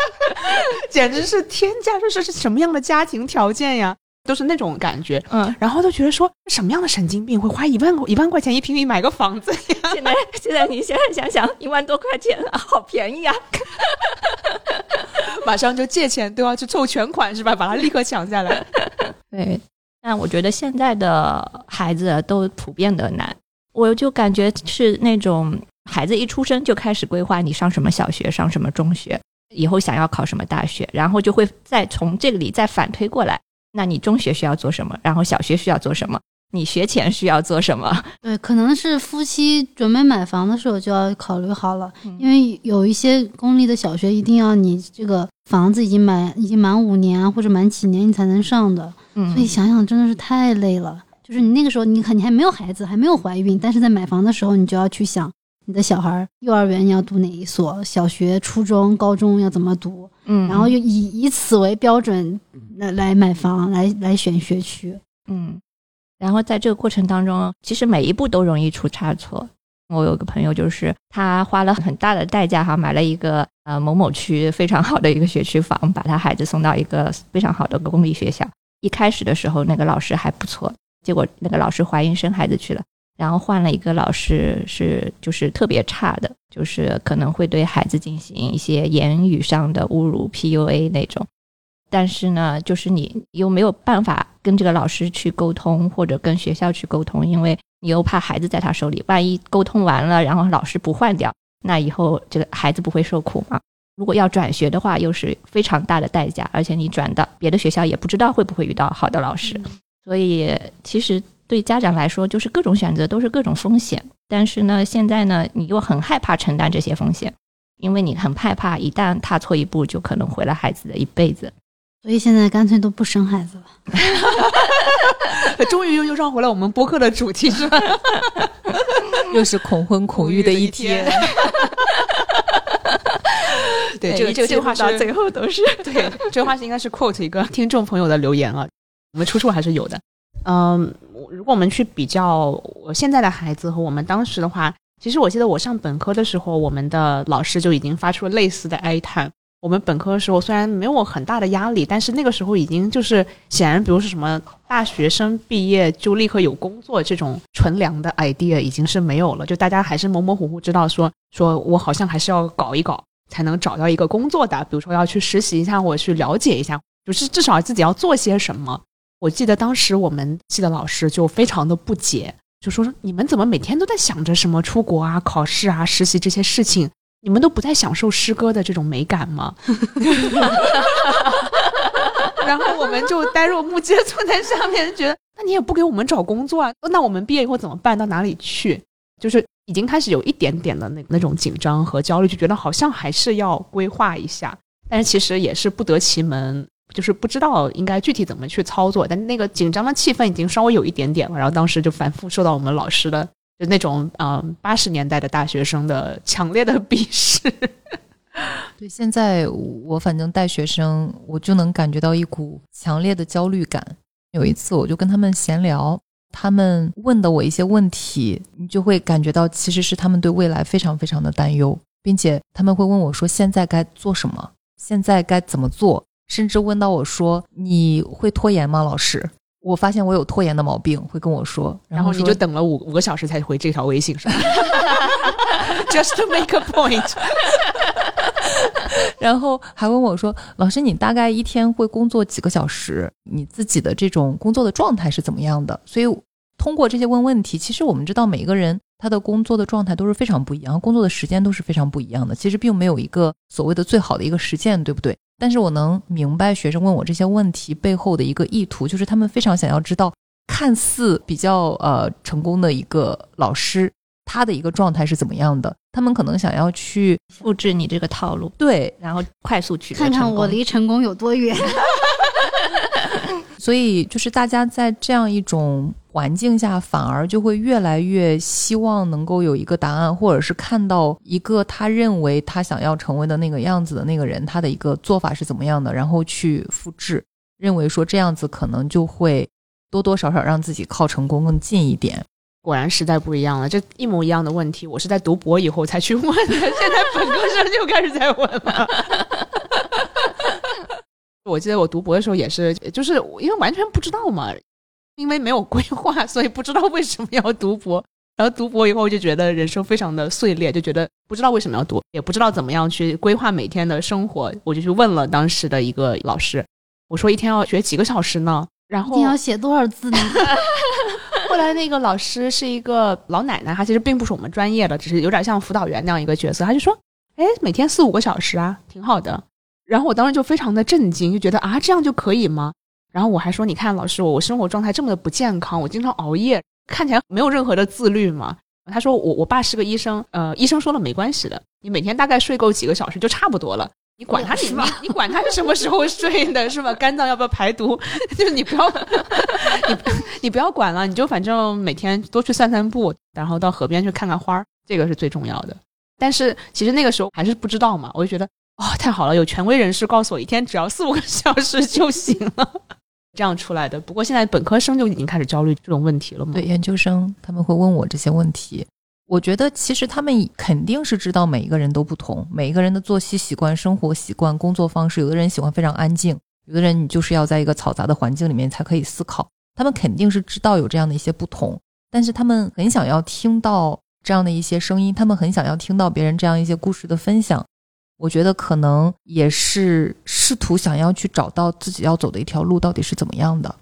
[SPEAKER 4] 简直是天价！这是是什么样的家庭条件呀？都是那种感觉，嗯，然后都觉得说什么样的神经病会花一万一万块钱一平米买个房子呀？
[SPEAKER 1] 现在现在你现在想想，一万多块钱好便宜啊！
[SPEAKER 4] 马上就借钱都要去凑全款是吧？把它立刻抢下来。
[SPEAKER 1] 对，但我觉得现在的孩子都普遍的难，我就感觉是那种孩子一出生就开始规划你上什么小学，上什么中学，以后想要考什么大学，然后就会再从这里再反推过来。那你中学需要做什么？然后小学需要做什么？你学前需要做什么？
[SPEAKER 3] 对，可能是夫妻准备买房的时候就要考虑好了，因为有一些公立的小学一定要你这个房子已经满已经满五年或者满几年你才能上的，所以想想真的是太累了。就是你那个时候你看你还没有孩子，还没有怀孕，但是在买房的时候你就要去想。你的小孩幼儿园要读哪一所？小学、初中、高中要怎么读？嗯，然后又以以此为标准来来买房，来来选学区。
[SPEAKER 1] 嗯，然后在这个过程当中，其实每一步都容易出差错。我有个朋友，就是他花了很大的代价哈，买了一个呃某某区非常好的一个学区房，把他孩子送到一个非常好的公立学校。一开始的时候，那个老师还不错，结果那个老师怀孕生孩子去了。然后换了一个老师，是就是特别差的，就是可能会对孩子进行一些言语上的侮辱、PUA 那种。但是呢，就是你又没有办法跟这个老师去沟通，或者跟学校去沟通，因为你又怕孩子在他手里，万一沟通完了，然后老师不换掉，那以后这个孩子不会受苦吗？如果要转学的话，又是非常大的代价，而且你转到别的学校也不知道会不会遇到好的老师，所以其实。对家长来说，就是各种选择都是各种风险。但是呢，现在呢，你又很害怕承担这些风险，因为你很害怕一旦踏错一步，就可能毁了孩子的一辈子。
[SPEAKER 3] 所以现在干脆都不生孩子了。
[SPEAKER 4] 终于又又绕回了我们播客的主题，是吧？
[SPEAKER 2] 又是恐婚恐育的一天。
[SPEAKER 4] 对，这个这个话
[SPEAKER 1] 到最后都是
[SPEAKER 4] 对，这个话是应该是 quote 一个 听众朋友的留言啊，我们出处还是有的。嗯。如果我们去比较我现在的孩子和我们当时的话，其实我记得我上本科的时候，我们的老师就已经发出了类似的哀叹。我们本科的时候虽然没有很大的压力，但是那个时候已经就是显然，比如说什么大学生毕业就立刻有工作这种纯良的 idea 已经是没有了，就大家还是模模糊糊知道说说我好像还是要搞一搞才能找到一个工作的，比如说要去实习一下，或者去了解一下，就是至少自己要做些什么。我记得当时我们系的老师就非常的不解，就说你们怎么每天都在想着什么出国啊、考试啊、实习这些事情，你们都不在享受诗歌的这种美感吗？然后我们就呆若木鸡的坐在上面，觉得那你也不给我们找工作啊？那我们毕业以后怎么办？到哪里去？就是已经开始有一点点的那那种紧张和焦虑，就觉得好像还是要规划一下，但是其实也是不得其门。就是不知道应该具体怎么去操作，但那个紧张的气氛已经稍微有一点点了。然后当时就反复受到我们老师的就那种嗯 八十年代的大学生的强烈的鄙视。
[SPEAKER 2] 对，现在我反正带学生，我就能感觉到一股强烈的焦虑感。有一次，我就跟他们闲聊，他们问的我一些问题，你就会感觉到其实是他们对未来非常非常的担忧，并且他们会问我说：“现在该做什么？现在该怎么做？”甚至问到我说：“你会拖延吗，老师？”我发现我有拖延的毛病，会跟我说，
[SPEAKER 4] 然后你就等了五五个小时才回这条微信，是吧？Just to make a point。
[SPEAKER 2] 然后还问我说：“老师，你大概一天会工作几个小时？你自己的这种工作的状态是怎么样的？”所以通过这些问问题，其实我们知道每一个人他的工作的状态都是非常不一样，工作的时间都是非常不一样的。其实并没有一个所谓的最好的一个实践，对不对？但是我能明白学生问我这些问题背后的一个意图，就是他们非常想要知道，看似比较呃成功的一个老师。他的一个状态是怎么样的？他们可能想要去
[SPEAKER 1] 复制你这个套路，
[SPEAKER 2] 对，
[SPEAKER 1] 然后快速取得
[SPEAKER 3] 看看我离成功有多远。
[SPEAKER 2] 所以，就是大家在这样一种环境下，反而就会越来越希望能够有一个答案，或者是看到一个他认为他想要成为的那个样子的那个人，他的一个做法是怎么样的，然后去复制，认为说这样子可能就会多多少少让自己靠成功更近一点。
[SPEAKER 4] 果然时代不一样了，这一模一样的问题，我是在读博以后才去问的，现在本科生就开始在问了。我记得我读博的时候也是，就是因为完全不知道嘛，因为没有规划，所以不知道为什么要读博。然后读博以后就觉得人生非常的碎裂，就觉得不知道为什么要读，也不知道怎么样去规划每天的生活。我就去问了当时的一个老师，我说一天要学几个小时呢？然后
[SPEAKER 3] 一天要写多少字呢？
[SPEAKER 4] 后来那个老师是一个老奶奶，她其实并不是我们专业的，只是有点像辅导员那样一个角色。她就说：“哎，每天四五个小时啊，挺好的。”然后我当时就非常的震惊，就觉得啊，这样就可以吗？然后我还说：“你看，老师，我我生活状态这么的不健康，我经常熬夜，看起来没有任何的自律嘛。”他说：“我我爸是个医生，呃，医生说了没关系的，你每天大概睡够几个小时就差不多了。”你管他是吧？你管他是什么时候睡的，是吧？肝脏要不要排毒？就是你不要，你你不要管了，你就反正每天多去散散步，然后到河边去看看花儿，这个是最重要的。但是其实那个时候还是不知道嘛，我就觉得哦，太好了，有权威人士告诉我，一天只要四五个小时就行了，这样出来的。不过现在本科生就已经开始焦虑这种问题了嘛？
[SPEAKER 2] 对，研究生他们会问我这些问题。我觉得其实他们肯定是知道每一个人都不同，每一个人的作息习惯、生活习惯、工作方式，有的人喜欢非常安静，有的人你就是要在一个嘈杂的环境里面才可以思考。他们肯定是知道有这样的一些不同，但是他们很想要听到这样的一些声音，他们很想要听到别人这样一些故事的分享。我觉得可能也是试图想要去找到自己要走的一条路到底是怎么样的。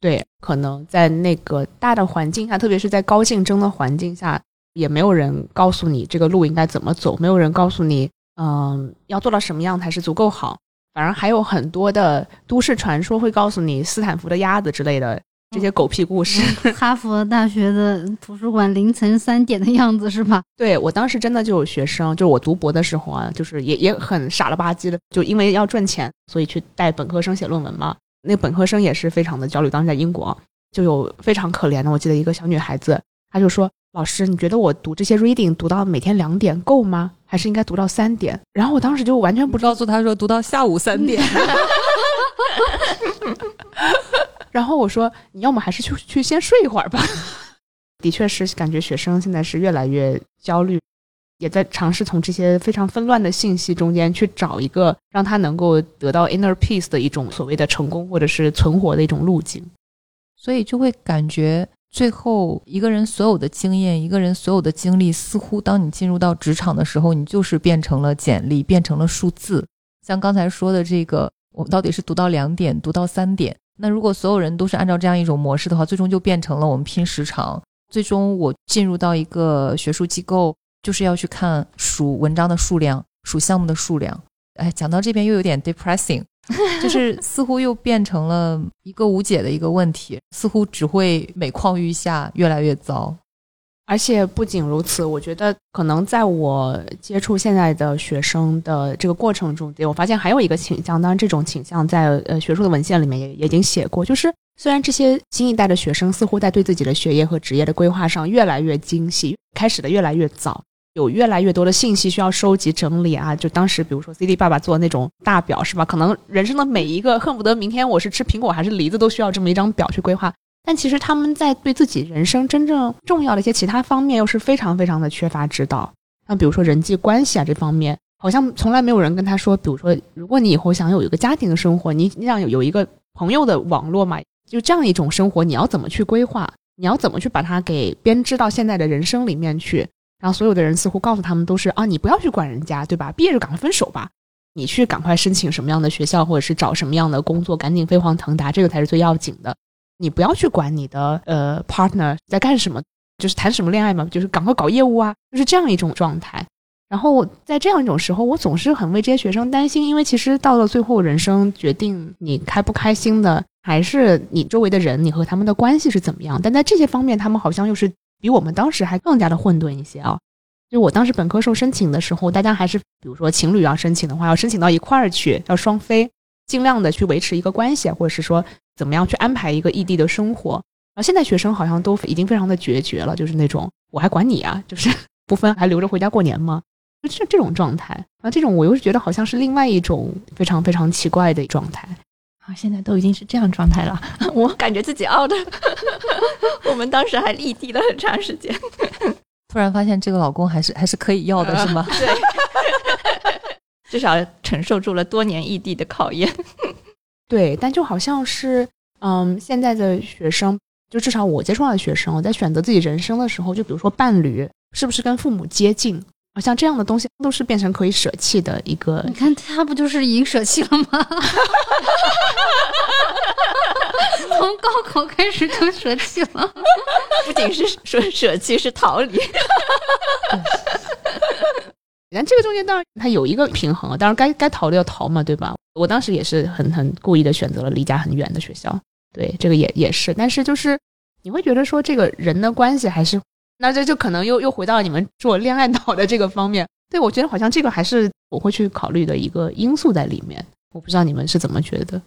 [SPEAKER 4] 对，可能在那个大的环境下，特别是在高竞争的环境下。也没有人告诉你这个路应该怎么走，没有人告诉你，嗯，要做到什么样才是足够好。反而还有很多的都市传说会告诉你斯坦福的鸭子之类的这些狗屁故事。
[SPEAKER 3] 哈佛大学的图书馆凌晨三点的样子是吧？
[SPEAKER 4] 对我当时真的就有学生，就是我读博的时候啊，就是也也很傻了吧唧的，就因为要赚钱，所以去带本科生写论文嘛。那本科生也是非常的焦虑。当时在英国就有非常可怜的，我记得一个小女孩子，她就说。老师，你觉得我读这些 reading 读到每天两点够吗？还是应该读到三点？然后我当时就完全不
[SPEAKER 2] 告诉他说读到下午三点。
[SPEAKER 4] 然后我说你要么还是去去先睡一会儿吧。的确是感觉学生现在是越来越焦虑，也在尝试从这些非常纷乱的信息中间去找一个让他能够得到 inner peace 的一种所谓的成功或者是存活的一种路径。
[SPEAKER 2] 所以就会感觉。最后，一个人所有的经验，一个人所有的经历，似乎当你进入到职场的时候，你就是变成了简历，变成了数字。像刚才说的这个，我们到底是读到两点，读到三点？那如果所有人都是按照这样一种模式的话，最终就变成了我们拼时长。最终，我进入到一个学术机构，就是要去看数文章的数量，数项目的数量。哎，讲到这边又有点 depressing。就是似乎又变成了一个无解的一个问题，似乎只会每况愈下，越来越糟。
[SPEAKER 4] 而且不仅如此，我觉得可能在我接触现在的学生的这个过程中间，我发现还有一个倾向，当然这种倾向在呃学术的文献里面也也已经写过，就是虽然这些新一代的学生似乎在对自己的学业和职业的规划上越来越精细，开始的越来越早，有越来越多的信息需要收集整理啊，就当时比如说 CD 爸爸做那种大表是吧？可能人生的每一个恨不得明天我是吃苹果还是梨子都需要这么一张表去规划。但其实他们在对自己人生真正重要的一些其他方面，又是非常非常的缺乏指导。像比如说人际关系啊这方面，好像从来没有人跟他说，比如说，如果你以后想有一个家庭的生活，你你想有有一个朋友的网络嘛，就这样一种生活，你要怎么去规划？你要怎么去把它给编织到现在的人生里面去？然后所有的人似乎告诉他们都是啊，你不要去管人家，对吧？毕业就赶快分手吧，你去赶快申请什么样的学校，或者是找什么样的工作，赶紧飞黄腾达，这个才是最要紧的。你不要去管你的呃 partner 在干什么，就是谈什么恋爱嘛，就是赶快搞业务啊，就是这样一种状态。然后在这样一种时候，我总是很为这些学生担心，因为其实到了最后，人生决定你开不开心的，还是你周围的人，你和他们的关系是怎么样。但在这些方面，他们好像又是比我们当时还更加的混沌一些啊。就我当时本科时候申请的时候，大家还是比如说情侣要申请的话，要申请到一块儿去，要双飞，尽量的去维持一个关系，或者是说。怎么样去安排一个异地的生活？啊，现在学生好像都已经非常的决绝了，就是那种我还管你啊，就是不分还留着回家过年吗？就这这种状态啊，这种我又是觉得好像是另外一种非常非常奇怪的状态
[SPEAKER 1] 啊。现在都已经是这样状态了，我感觉自己傲的。我们当时还异地了很长时间，
[SPEAKER 2] 突然发现这个老公还是还是可以要的，是吗？
[SPEAKER 1] 对，至少承受住了多年异地的考验。
[SPEAKER 4] 对，但就好像是，嗯，现在的学生，就至少我接触到的学生，我在选择自己人生的时候，就比如说伴侣是不是跟父母接近，好像这样的东西都是变成可以舍弃的一个。
[SPEAKER 3] 你看他不就是已经舍弃了吗？从高考开始就舍弃了，
[SPEAKER 1] 不仅是说舍弃，是逃离。
[SPEAKER 4] 但这个中间当然它有一个平衡，当然该该逃的要逃嘛，对吧？我当时也是很很故意的选择了离家很远的学校，对这个也也是。但是就是你会觉得说这个人的关系还是，那这就可能又又回到你们做恋爱脑的这个方面。对我觉得好像这个还是我会去考虑的一个因素在里面。我不知道你们是怎么觉得？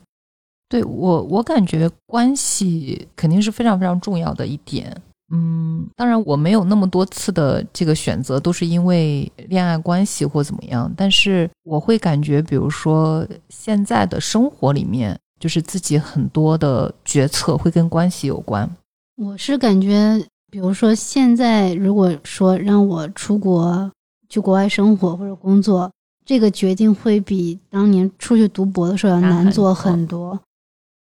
[SPEAKER 2] 对我我感觉关系肯定是非常非常重要的一点。嗯，当然我没有那么多次的这个选择都是因为恋爱关系或怎么样，但是我会感觉，比如说现在的生活里面，就是自己很多的决策会跟关系有关。
[SPEAKER 3] 我是感觉，比如说现在如果说让我出国去国外生活或者工作，这个决定会比当年出去读博的时候要难做很多。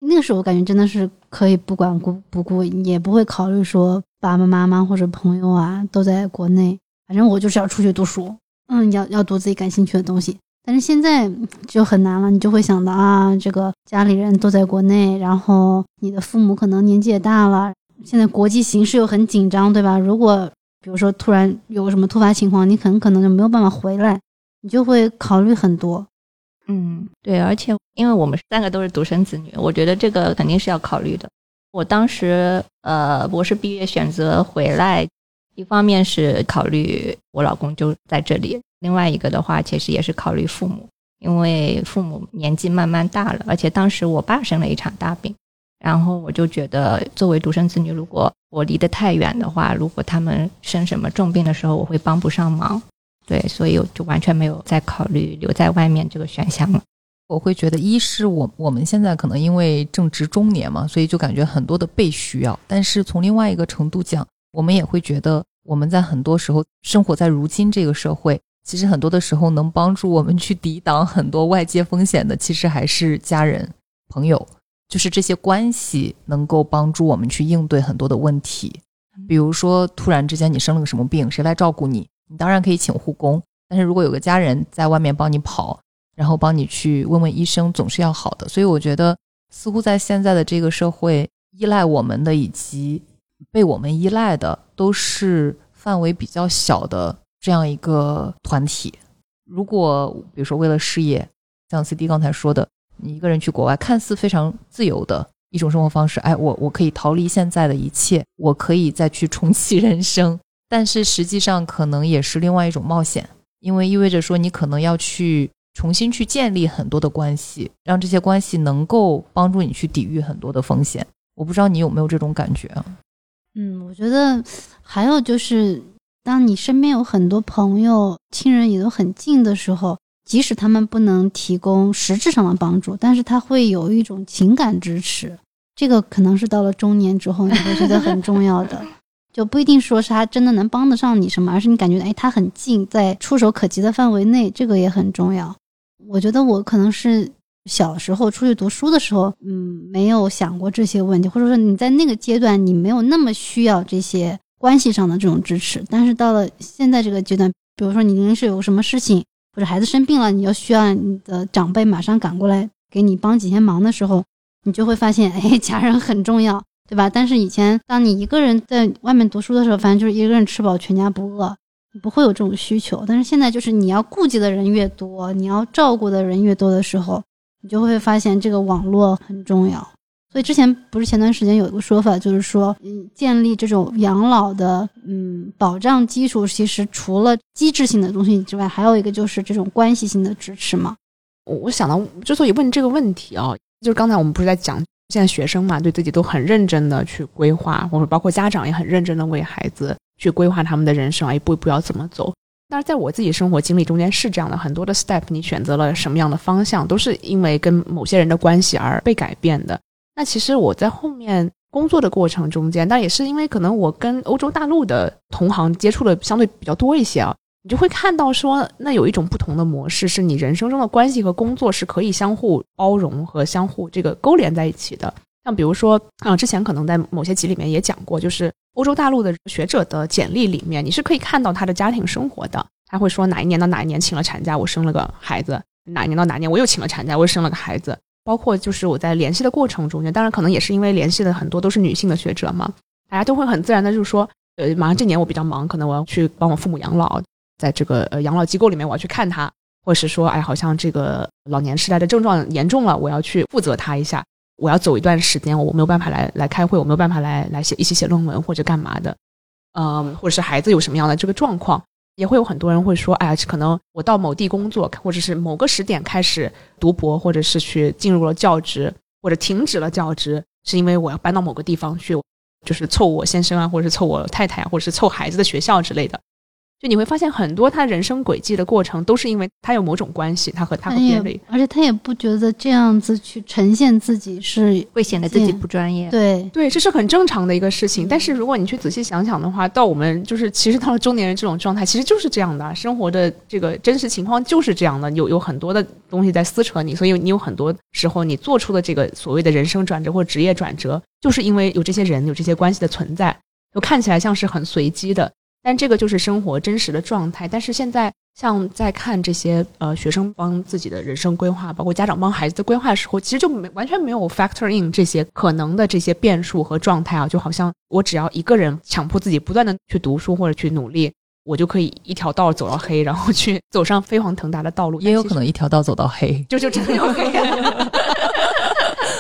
[SPEAKER 3] 那个时候我感觉真的是可以不管顾不顾，也不会考虑说。爸爸妈妈或者朋友啊都在国内，反正我就是要出去读书，嗯，要要读自己感兴趣的东西。但是现在就很难了，你就会想到啊，这个家里人都在国内，然后你的父母可能年纪也大了，现在国际形势又很紧张，对吧？如果比如说突然有什么突发情况，你很可能就没有办法回来，你就会考虑很多。
[SPEAKER 1] 嗯，对，而且因为我们三个都是独生子女，我觉得这个肯定是要考虑的。我当时呃博士毕业选择回来，一方面是考虑我老公就在这里，另外一个的话其实也是考虑父母，因为父母年纪慢慢大了，而且当时我爸生了一场大病，然后我就觉得作为独生子女，如果我离得太远的话，如果他们生什么重病的时候，我会帮不上忙，对，所以我就完全没有再考虑留在外面这个选项了。
[SPEAKER 2] 我会觉得，一是我我们现在可能因为正值中年嘛，所以就感觉很多的被需要。但是从另外一个程度讲，我们也会觉得，我们在很多时候生活在如今这个社会，其实很多的时候能帮助我们去抵挡很多外界风险的，其实还是家人、朋友，就是这些关系能够帮助我们去应对很多的问题。比如说，突然之间你生了个什么病，谁来照顾你？你当然可以请护工，但是如果有个家人在外面帮你跑。然后帮你去问问医生，总是要好的。所以我觉得，似乎在现在的这个社会，依赖我们的以及被我们依赖的，都是范围比较小的这样一个团体。如果比如说为了事业，像 CD 刚才说的，你一个人去国外，看似非常自由的一种生活方式，哎，我我可以逃离现在的一切，我可以再去重启人生。但是实际上可能也是另外一种冒险，因为意味着说你可能要去重新去建立很多的关系，让这些关系能够帮助你去抵御很多的风险。我不知道你有没有这种感觉啊？
[SPEAKER 3] 嗯，我觉得还有就是，当你身边有很多朋友、亲人也都很近的时候，即使他们不能提供实质上的帮助，但是他会有一种情感支持。这个可能是到了中年之后你会觉得很重要的，就不一定说是他真的能帮得上你什么，而是你感觉哎他很近，在触手可及的范围内，这个也很重要。我觉得我可能是小时候出去读书的时候，嗯，没有想过这些问题，或者说你在那个阶段你没有那么需要这些关系上的这种支持。但是到了现在这个阶段，比如说你临时有什么事情，或者孩子生病了，你要需要你的长辈马上赶过来给你帮几天忙的时候，你就会发现，哎，家人很重要，对吧？但是以前当你一个人在外面读书的时候，反正就是一个人吃饱全家不饿。不会有这种需求，但是现在就是你要顾及的人越多，你要照顾的人越多的时候，你就会发现这个网络很重要。所以之前不是前段时间有一个说法，就是说，嗯，建立这种养老的嗯保障基础，其实除了机制性的东西之外，还有一个就是这种关系性的支持嘛。
[SPEAKER 4] 我想到，之所以问这个问题啊，就是刚才我们不是在讲，现在学生嘛，对自己都很认真的去规划，或者包括家长也很认真的为孩子去规划他们的人生啊，一步一步要怎么走。但是在我自己生活经历中间是这样的，很多的 step，你选择了什么样的方向，都是因为跟某些人的关系而被改变的。那其实我在后面工作的过程中间，但也是因为可能我跟欧洲大陆的同行接触的相对比较多一些啊，你就会看到说，那有一种不同的模式，是你人生中的关系和工作是可以相互包容和相互这个勾连在一起的。像比如说，啊、之前可能在某些集里面也讲过，就是欧洲大陆的学者的简历里面，你是可以看到他的家庭生活的。他会说哪一年到哪一年请了产假，我生了个孩子；哪一年到哪一年我又请了产假，我又生了个孩子。包括就是我在联系的过程中间，当然可能也是因为联系的很多都是女性的学者嘛，大家都会很自然的就是说，呃，马上这年我比较忙，可能我要去帮我父母养老，在这个呃养老机构里面我要去看他，或者是说，哎，好像这个老年痴呆的症状严重了，我要去负责他一下，我要走一段时间，我没有办法来来开会，我没有办法来来写一起写论文或者干嘛的，嗯，或者是孩子有什么样的这个状况。也会有很多人会说，哎呀，可能我到某地工作，或者是某个时点开始读博，或者是去进入了教职，或者停止了教职，是因为我要搬到某个地方去，就是凑我先生啊，或者是凑我太太啊，或者是凑孩子的学校之类的。就你会发现，很多他人生轨迹的过程，都是因为他有某种关系，他和他和
[SPEAKER 3] 他
[SPEAKER 4] 别人
[SPEAKER 3] 也，而且他也不觉得这样子去呈现自己是
[SPEAKER 1] 会显得自己不专业。
[SPEAKER 3] 对，
[SPEAKER 4] 对，这是很正常的一个事情。但是如果你去仔细想想的话，到我们就是其实到了中年人这种状态，其实就是这样的，生活的这个真实情况就是这样的，有有很多的东西在撕扯你，所以你有很多时候你做出的这个所谓的人生转折或职业转折，就是因为有这些人有这些关系的存在，就看起来像是很随机的。但这个就是生活真实的状态。但是现在，像在看这些呃学生帮自己的人生规划，包括家长帮孩子的规划的时候，其实就没完全没有 factor in 这些可能的这些变数和状态啊，就好像我只要一个人强迫自己不断的去读书或者去努力，我就可以一条道走到黑，然后去走上飞黄腾达的道路。
[SPEAKER 2] 也有可能一条道走到黑。
[SPEAKER 4] 就就真的有黑。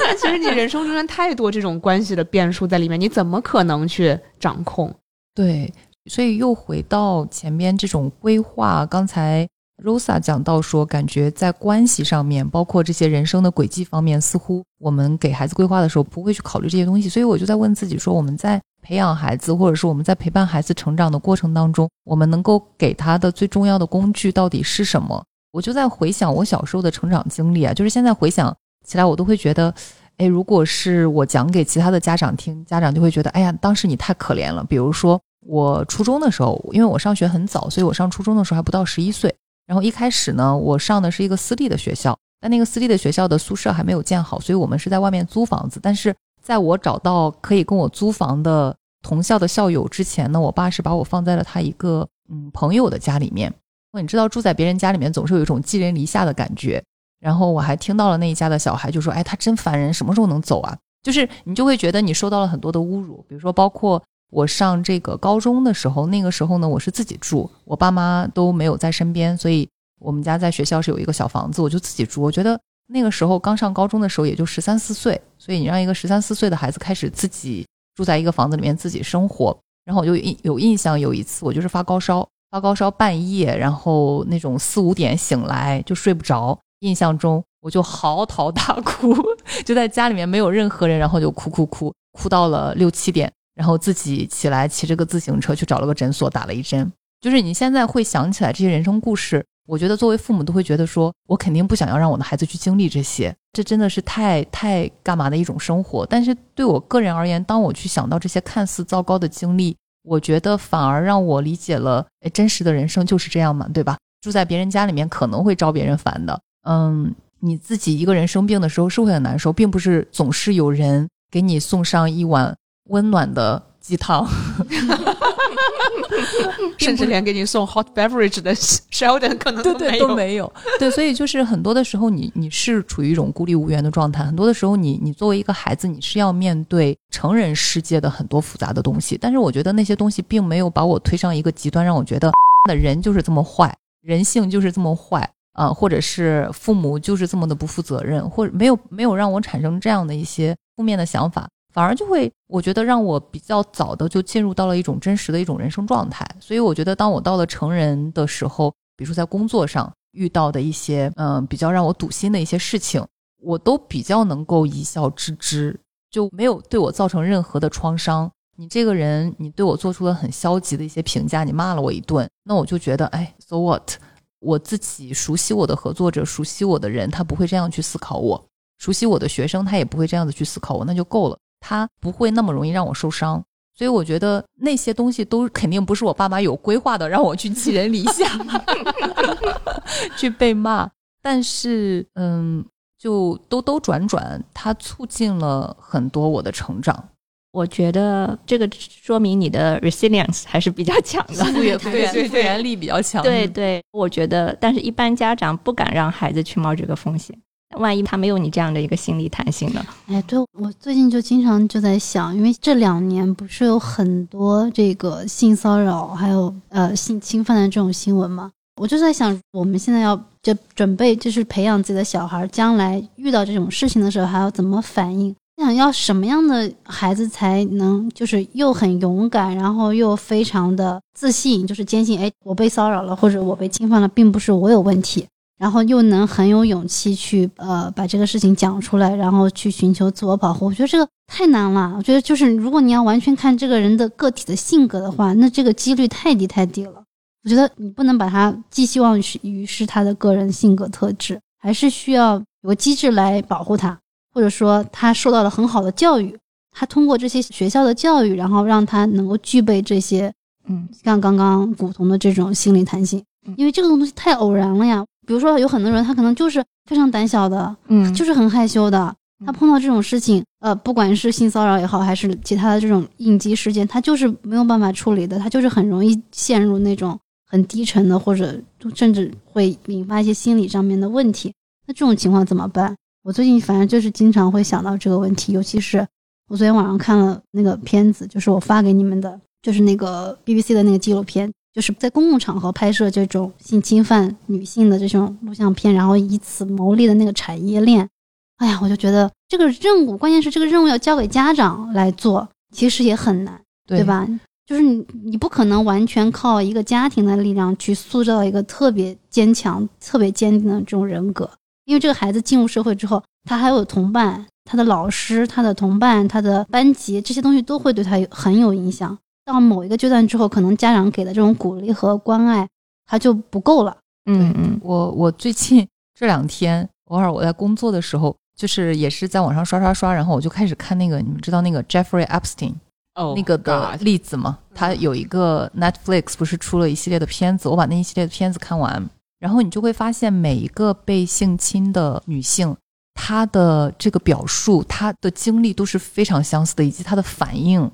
[SPEAKER 4] 但其实你人生中间太多这种关系的变数在里面，你怎么可能去掌控？
[SPEAKER 2] 对，所以又回到前面这种规划，刚才 Rosa 讲到说，感觉在关系上面，包括这些人生的轨迹方面，似乎我们给孩子规划的时候不会去考虑这些东西。所以我就在问自己说，我们在培养孩子，或者是我们在陪伴孩子成长的过程当中，我们能够给他的最重要的工具到底是什么？我就在回想我小时候的成长经历啊，就是现在回想起来，我都会觉得。哎，如果是我讲给其他的家长听，家长就会觉得，哎呀，当时你太可怜了。比如说，我初中的时候，因为我上学很早，所以我上初中的时候还不到十一岁。然后一开始呢，我上的是一个私立的学校，但那个私立的学校的宿舍还没有建好，所以我们是在外面租房子。但是在我找到可以跟我租房的同校的校友之前呢，我爸是把我放在了他一个嗯朋友的家里面。你知道，住在别人家里面总是有一种寄人篱下的感觉。然后我还听到了那一家的小孩就说：“哎，他真烦人，什么时候能走啊？”就是你就会觉得你受到了很多的侮辱，比如说包括我上这个高中的时候，那个时候呢，我是自己住，我爸妈都没有在身边，所以我们家在学校是有一个小房子，我就自己住。我觉得那个时候刚上高中的时候也就十三四岁，所以你让一个十三四岁的孩子开始自己住在一个房子里面自己生活，然后我就印有印象，有一次我就是发高烧，发高烧半夜，然后那种四五点醒来就睡不着，印象中我就嚎啕大哭，就在家里面没有任何人，然后就哭哭哭，哭到了六七点，然后自己起来骑着个自行车去找了个诊所打了一针。就是你现在会想起来这些人生故事。我觉得作为父母都会觉得说，我肯定不想要让我的孩子去经历这些，这真的是太太干嘛的一种生活。但是对我个人而言，当我去想到这些看似糟糕的经历，我觉得反而让我理解了，哎，真实的人生就是这样嘛，对吧？住在别人家里面可能会招别人烦的，嗯，你自己一个人生病的时候是会很难受，并不是总是有人给你送上一碗温暖的鸡汤。
[SPEAKER 4] 甚至连给你送 hot beverage 的 Sheldon 可能
[SPEAKER 2] 对对都没有。对，所以就是很多的时候，你 你是处于一种孤立无援的状态。很多的时候，你你作为一个孩子，你是要面对成人世界的很多复杂的东西。但是我觉得那些东西并没有把我推上一个极端，让我觉得 的人就是这么坏，人性就是这么坏啊，或者是父母就是这么的不负责任，或者没有没有让我产生这样的一些负面的想法。反而就会，我觉得让我比较早的就进入到了一种真实的一种人生状态。所以我觉得，当我到了成人的时候，比如说在工作上遇到的一些，嗯，比较让我堵心的一些事情，我都比较能够一笑置之，就没有对我造成任何的创伤。你这个人，你对我做出了很消极的一些评价，你骂了我一顿，那我就觉得，哎，so what？我自己熟悉我的合作者，熟悉我的人，他不会这样去思考我；熟悉我的学生，他也不会这样子去思考我，那就够了。他不会那么容易让我受伤，所以我觉得那些东西都肯定不是我爸妈有规划的，让我去寄人篱下 去被骂。但是，嗯，就兜兜转转，它促进了很多我的成长。
[SPEAKER 1] 我觉得这个说明你的 resilience 还是比较强的，
[SPEAKER 2] 复原复原复原力比较强。
[SPEAKER 1] 对对，我觉得，但是一般家长不敢让孩子去冒这个风险。万一他没有你这样的一个心理弹性呢？
[SPEAKER 3] 哎，对我最近就经常就在想，因为这两年不是有很多这个性骚扰还有呃性侵犯的这种新闻吗？我就在想，我们现在要就准备就是培养自己的小孩，将来遇到这种事情的时候还要怎么反应？想要什么样的孩子才能就是又很勇敢，然后又非常的自信，就是坚信哎我被骚扰了或者我被侵犯了，并不是我有问题。然后又能很有勇气去呃把这个事情讲出来，然后去寻求自我保护。我觉得这个太难了。我觉得就是如果你要完全看这个人的个体的性格的话，那这个几率太低太低了。我觉得你不能把他寄希望于是他的个人性格特质，还是需要有个机制来保护他，或者说他受到了很好的教育，他通过这些学校的教育，然后让他能够具备这些，嗯，像刚刚古潼的这种心理弹性，因为这个东西太偶然了呀。比如说，有很多人他可能就是非常胆小的，嗯，就是很害羞的。他碰到这种事情，呃，不管是性骚扰也好，还是其他的这种应激事件，他就是没有办法处理的。他就是很容易陷入那种很低沉的，或者甚至会引发一些心理上面的问题。那这种情况怎么办？我最近反正就是经常会想到这个问题，尤其是我昨天晚上看了那个片子，就是我发给你们的，就是那个 BBC 的那个纪录片。就是在公共场合拍摄这种性侵犯女性的这种录像片，然后以此牟利的那个产业链，哎呀，我就觉得这个任务，关键是这个任务要交给家长来做，其实也很难，对吧？就是你，你不可能完全靠一个家庭的力量去塑造一个特别坚强、特别坚定的这种人格，因为这个孩子进入社会之后，他还有同伴、他的老师、他的同伴、他的班级，这些东西都会对他很有影响。到某一个阶段之后，可能家长给的这种鼓励和关爱，他就不够了。
[SPEAKER 2] 嗯嗯，我我最近这两天，偶尔我在工作的时候，就是也是在网上刷刷刷，然后我就开始看那个，你们知道那个 Jeffrey Epstein
[SPEAKER 4] 哦
[SPEAKER 2] 那个的例子吗？他有一个 Netflix 不是出了一系列的片子，我把那一系列的片子看完，然后你就会发现每一个被性侵的女性，她的这个表述，她的经历都是非常相似的，以及她的反应。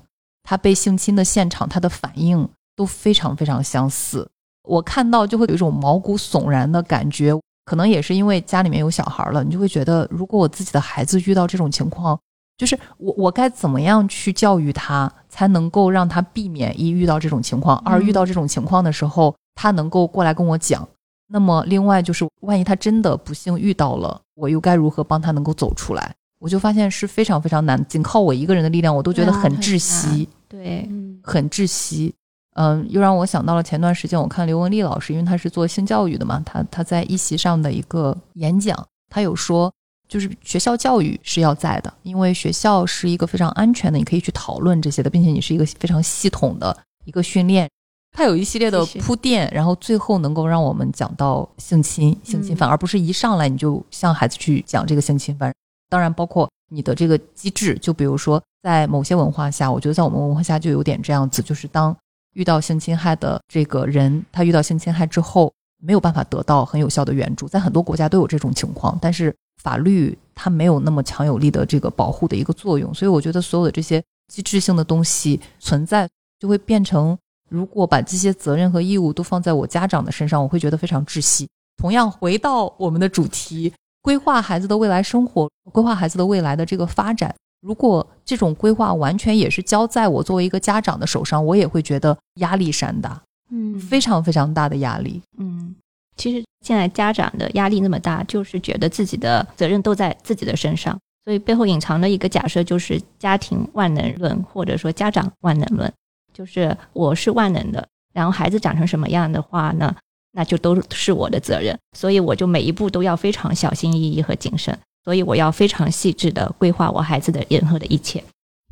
[SPEAKER 2] 他被性侵的现场，他的反应都非常非常相似。我看到就会有一种毛骨悚然的感觉，可能也是因为家里面有小孩了，你就会觉得，如果我自己的孩子遇到这种情况，就是我我该怎么样去教育他，才能够让他避免一遇到这种情况，二遇到这种情况的时候，他能够过来跟我讲。那么另外就是，万一他真的不幸遇到了，我又该如何帮他能够走出来？我就发现是非常非常难，仅靠我一个人的力量，我都觉得很窒息。
[SPEAKER 1] 对，
[SPEAKER 2] 很窒息。嗯，又让我想到了前段时间我看刘文丽老师，因为他是做性教育的嘛，他他在一席上的一个演讲，他有说，就是学校教育是要在的，因为学校是一个非常安全的，你可以去讨论这些的，并且你是一个非常系统的一个训练。它有一系列的铺垫，然后最后能够让我们讲到性侵、性侵犯，而不是一上来你就向孩子去讲这个性侵犯。当然，包括你的这个机制，就比如说在某些文化下，我觉得在我们文化下就有点这样子，就是当遇到性侵害的这个人，他遇到性侵害之后没有办法得到很有效的援助，在很多国家都有这种情况，但是法律它没有那么强有力的这个保护的一个作用，所以我觉得所有的这些机制性的东西存在，就会变成。如果把这些责任和义务都放在我家长的身上，我会觉得非常窒息。同样，回到我们的主题，规划孩子的未来生活，规划孩子的未来的这个发展，如果这种规划完全也是交在我作为一个家长的手上，我也会觉得压力山大，
[SPEAKER 1] 嗯。
[SPEAKER 2] 非常非常大的压力。
[SPEAKER 1] 嗯，其实现在家长的压力那么大，就是觉得自己的责任都在自己的身上，所以背后隐藏的一个假设就是家庭万能论，或者说家长万能论，就是我是万能的，然后孩子长成什么样的话呢，那就都是我的责任，所以我就每一步都要非常小心翼翼和谨慎，所以我要非常细致的规划我孩子的任何的一切。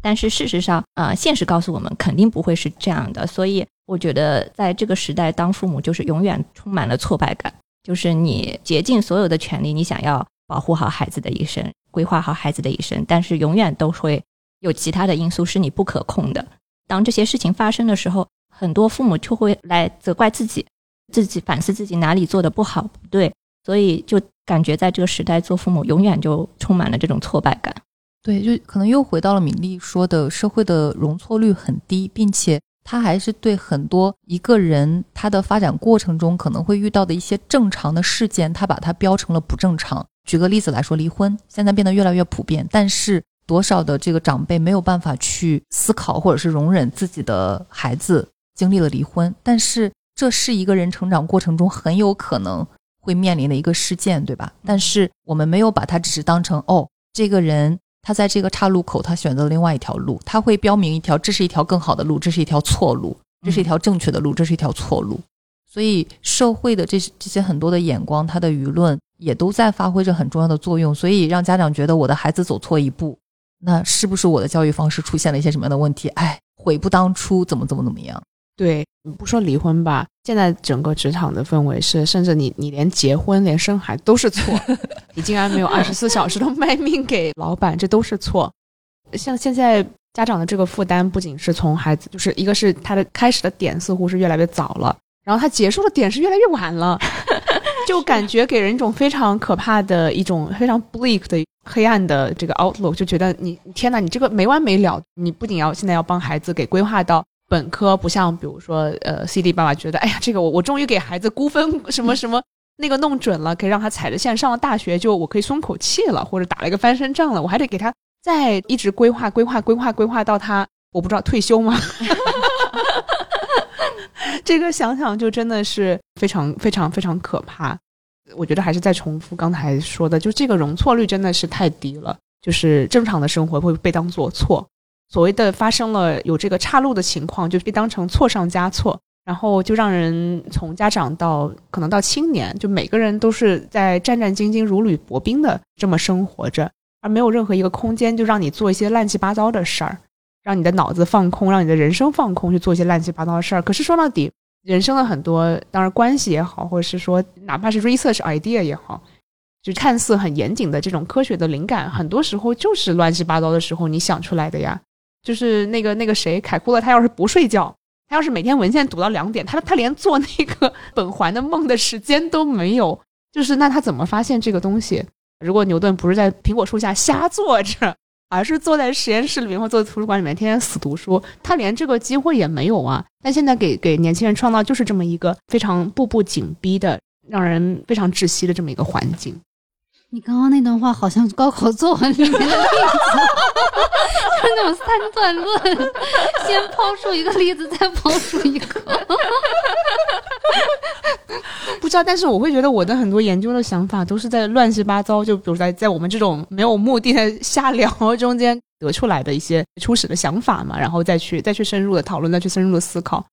[SPEAKER 1] 但是事实上，呃，现实告诉我们肯定不会是这样的，所以我觉得在这个时代当父母就是永远充满了挫败感，就是你竭尽所有的全力，你想要保护好孩子的一生，规划好孩子的一生，但是永远都会有其他的因素是你不可控的。当这些事情发生的时候，很多父母就会来责怪自己，自己反思自己哪里做的不好不对，所以就感觉在这个时代做父母永远就充满了这种挫败感。
[SPEAKER 2] 对，就可能又回到了敏丽说的，社会的容错率很低，并且他还是对很多一个人他的发展过程中可能会遇到的一些正常的事件，他把它标成了不正常。举个例子来说，离婚现在变得越来越普遍，但是多少的这个长辈没有办法去思考或者是容忍自己的孩子经历了离婚，但是这是一个人成长过程中很有可能会面临的一个事件，对吧？但是我们没有把它只是当成哦，这个人他在这个岔路口他选择了另外一条路，他会标明一条，这是一条更好的路，这是一条错路，这是一条正确的路，这是一条错路。所以社会的这这些很多的眼光，他的舆论也都在发挥着很重要的作用，所以让家长觉得我的孩子走错一步，那是不是我的教育方式出现了一些什么样的问题？哎，悔不当初，怎么怎么怎么样？
[SPEAKER 4] 对，不说离婚吧，现在整个职场的氛围是，甚至你你连结婚、连生孩子都是错，你竟然没有二十四小时都卖命给老板，这都是错。像现在家长的这个负担，不仅是从孩子，就是一个是他的开始的点似乎是越来越早了，然后他结束的点是越来越晚了，就感觉给人一种非常可怕的一种非常 bleak 的黑暗的这个 outlook，就觉得你天呐，你这个没完没了，你不仅要现在要帮孩子给规划到。本科不像，比如说，呃，CD 爸爸觉得，哎呀，这个我我终于给孩子估分什么什么那个弄准了，可以让他踩着线上了大学，就我可以松口气了，或者打了一个翻身仗了，我还得给他再一直规划规划规划规划到他我不知道退休吗？这个想想就真的是非常非常非常可怕。我觉得还是再重复刚才说的，就这个容错率真的是太低了，就是正常的生活会被当做错。所谓的发生了有这个岔路的情况，就被当成错上加错，然后就让人从家长到可能到青年，就每个人都是在战战兢兢、如履薄冰的这么生活着，而没有任何一个空间就让你做一些乱七八糟的事儿，让你的脑子放空，让你的人生放空，去做一些乱七八糟的事儿。可是说到底，人生的很多，当然关系也好，或者是说哪怕是 research idea 也好。就看似很严谨的这种科学的灵感，很多时候就是乱七八糟的时候你想出来的呀。就是那个那个谁，凯库勒，他要是不睡觉，他要是每天文献读到两点，他他连做那个本环的梦的时间都没有。就是那他怎么发现这个东西？如果牛顿不是在苹果树下瞎坐着，而是坐在实验室里面或坐在图书馆里面天天死读书，他连这个机会也没有啊。但现在给给年轻人创造就是这么一个非常步步紧逼的、让人非常窒息的这么一个环境。
[SPEAKER 3] 你刚刚那段话好像高考作文里面的例子，就是那种三段论，先抛出一个例子，再抛出一个。
[SPEAKER 4] 不知道，但是我会觉得我的很多研究的想法都是在乱七八糟，就比如在在我们这种没有目的的瞎聊中间得出来的一些初始的想法嘛，然后再去再去深入的讨论，再去深入的思考。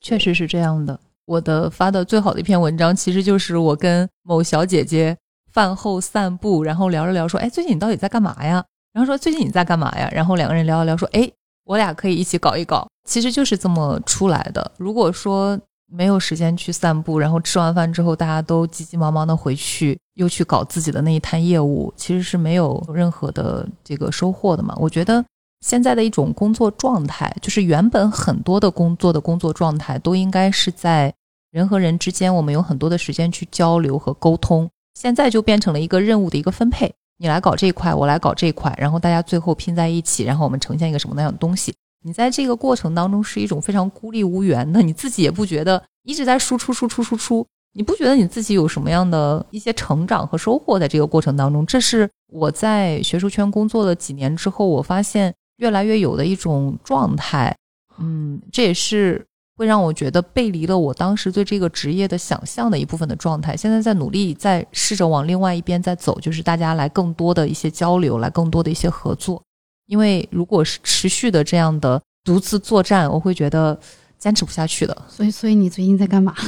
[SPEAKER 2] 确实是这样的。我的发的最好的一篇文章，其实就是我跟某小姐姐饭后散步，然后聊着聊说，哎，最近你到底在干嘛呀？然后说最近你在干嘛呀？然后两个人聊一聊说，哎，我俩可以一起搞一搞。其实就是这么出来的。如果说没有时间去散步，然后吃完饭之后大家都急急忙忙的回去，又去搞自己的那一摊业务，其实是没有任何的这个收获的嘛。我觉得。现在的一种工作状态，就是原本很多的工作的工作状态都应该是在人和人之间，我们有很多的时间去交流和沟通。现在就变成了一个任务的一个分配，你来搞这一块，我来搞这一块，然后大家最后拼在一起，然后我们呈现一个什么样的东西？你在这个过程当中是一种非常孤立无援的，你自己也不觉得一直在输出输出输出，你不觉得你自己有什么样的一些成长和收获在这个过程当中？这是我在学术圈工作了几年之后，我发现。越来越有的一种状态，嗯，这也是会让我觉得背离了我当时对这个职业的想象的一部分的状态。现在在努力，在试着往另外一边在走，就是大家来更多的一些交流，来更多的一些合作。因为如果是持续的这样的独自作战，我会觉得坚持不下去的。
[SPEAKER 3] 所以，所以你最近在干嘛？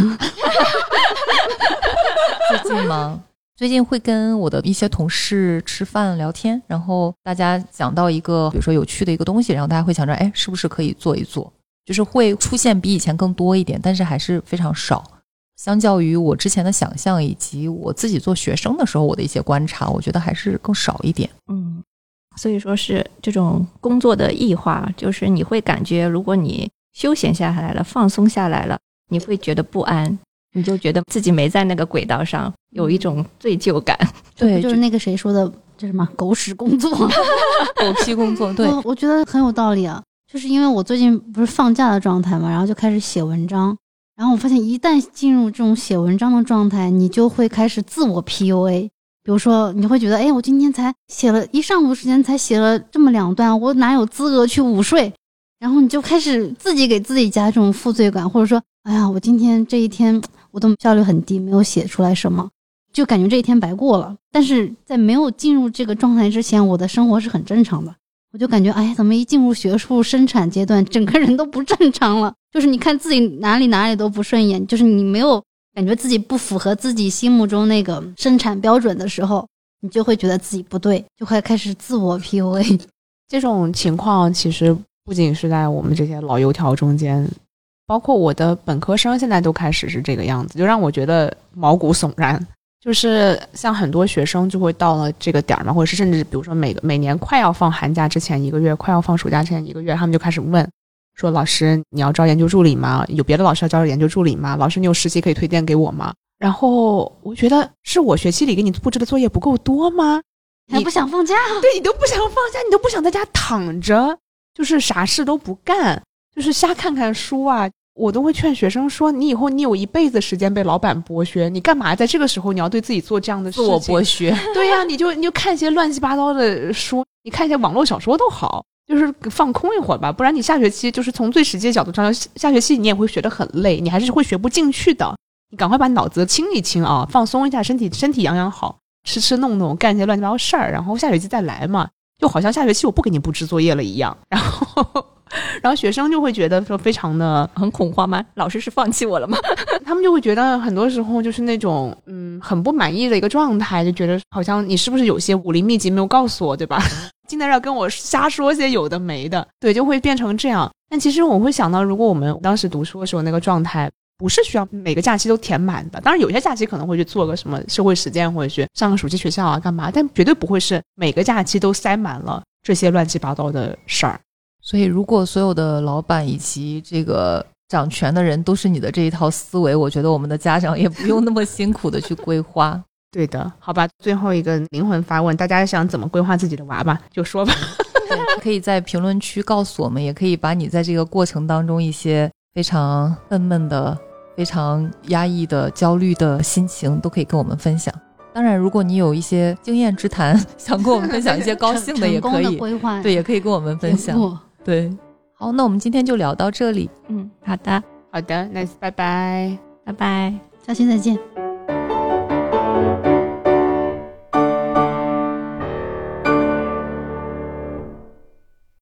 [SPEAKER 2] 最近吗？最近会跟我的一些同事吃饭聊天，然后大家讲到一个，比如说有趣的一个东西，然后大家会想着，哎，是不是可以做一做？就是会出现比以前更多一点，但是还是非常少。相较于我之前的想象，以及我自己做学生的时候我的一些观察，我觉得还是更少一点。
[SPEAKER 1] 嗯，所以说是这种工作的异化，就是你会感觉，如果你休闲下来了，放松下来了，你会觉得不安。你就觉得自己没在那个轨道上，有一种罪疚感。
[SPEAKER 3] 对，就是那个谁说的，这什么狗屎工作、
[SPEAKER 2] 狗屁工作。对，
[SPEAKER 3] 我觉得很有道理啊。就是因为我最近不是放假的状态嘛，然后就开始写文章，然后我发现一旦进入这种写文章的状态，你就会开始自我 PUA。比如说，你会觉得，哎，我今天才写了一上午时间，才写了这么两段，我哪有资格去午睡？然后你就开始自己给自己加这种负罪感，或者说，哎呀，我今天这一天。我都效率很低，没有写出来什么，就感觉这一天白过了。但是在没有进入这个状态之前，我的生活是很正常的。我就感觉，哎，怎么一进入学术生产阶段，整个人都不正常了？就是你看自己哪里哪里都不顺眼，就是你没有感觉自己不符合自己心目中那个生产标准的时候，你就会觉得自己不对，就会开始自我 PUA。
[SPEAKER 4] 这种情况其实不仅是在我们这些老油条中间。包括我的本科生现在都开始是这个样子，就让我觉得毛骨悚然。就是像很多学生就会到了这个点儿嘛，或者是甚至比如说每个每年快要放寒假之前一个月，快要放暑假之前一个月，他们就开始问说：“老师，你要招研究助理吗？有别的老师要招研究助理吗？老师，你有实习可以推荐给我吗？”然后我觉得是我学期里给你布置的作业不够多吗？
[SPEAKER 3] 你不想放假？
[SPEAKER 4] 对你都不想放假，你都不想在家躺着，就是啥事都不干，就是瞎看看书啊。我都会劝学生说：“你以后你有一辈子时间被老板剥削，你干嘛在这个时候你要对自己做这样的事
[SPEAKER 2] 情？自我剥削？
[SPEAKER 4] 对呀，你就你就看一些乱七八糟的书，你看一些网络小说都好，就是放空一会儿吧。不然你下学期就是从最实际的角度上，下学期你也会学得很累，你还是会学不进去的。你赶快把脑子清一清啊，放松一下身体，身体养养好，吃吃弄弄，干一些乱七八糟事儿，然后下学期再来嘛。就好像下学期我不给你布置作业了一样，然后。”然后学生就会觉得说非常的
[SPEAKER 1] 很恐慌吗？老师是放弃我了吗？
[SPEAKER 4] 他们就会觉得很多时候就是那种嗯很不满意的一个状态，就觉得好像你是不是有些武林秘籍没有告诉我，对吧？进来要跟我瞎说些有的没的，对，就会变成这样。但其实我会想到，如果我们当时读书的时候那个状态，不是需要每个假期都填满的。当然有些假期可能会去做个什么社会实践，或者去上个暑期学校啊干嘛，但绝对不会是每个假期都塞满了这些乱七八糟的事儿。
[SPEAKER 2] 所以，如果所有的老板以及这个掌权的人都是你的这一套思维，我觉得我们的家长也不用那么辛苦的去规划。
[SPEAKER 4] 对的，好吧。最后一个灵魂发问：大家想怎么规划自己的娃吧？就说吧。
[SPEAKER 2] 可以在评论区告诉我们，也可以把你在这个过程当中一些非常愤懑的、非常压抑的、焦虑的心情，都可以跟我们分享。当然，如果你有一些经验之谈，想跟我们分享一些高兴的，也可以规划。对，也可以跟我们分享。对，好，那我们今天就聊到这里。
[SPEAKER 1] 嗯，好的，
[SPEAKER 4] 好的，那拜拜，
[SPEAKER 1] 拜拜，
[SPEAKER 3] 下期再见。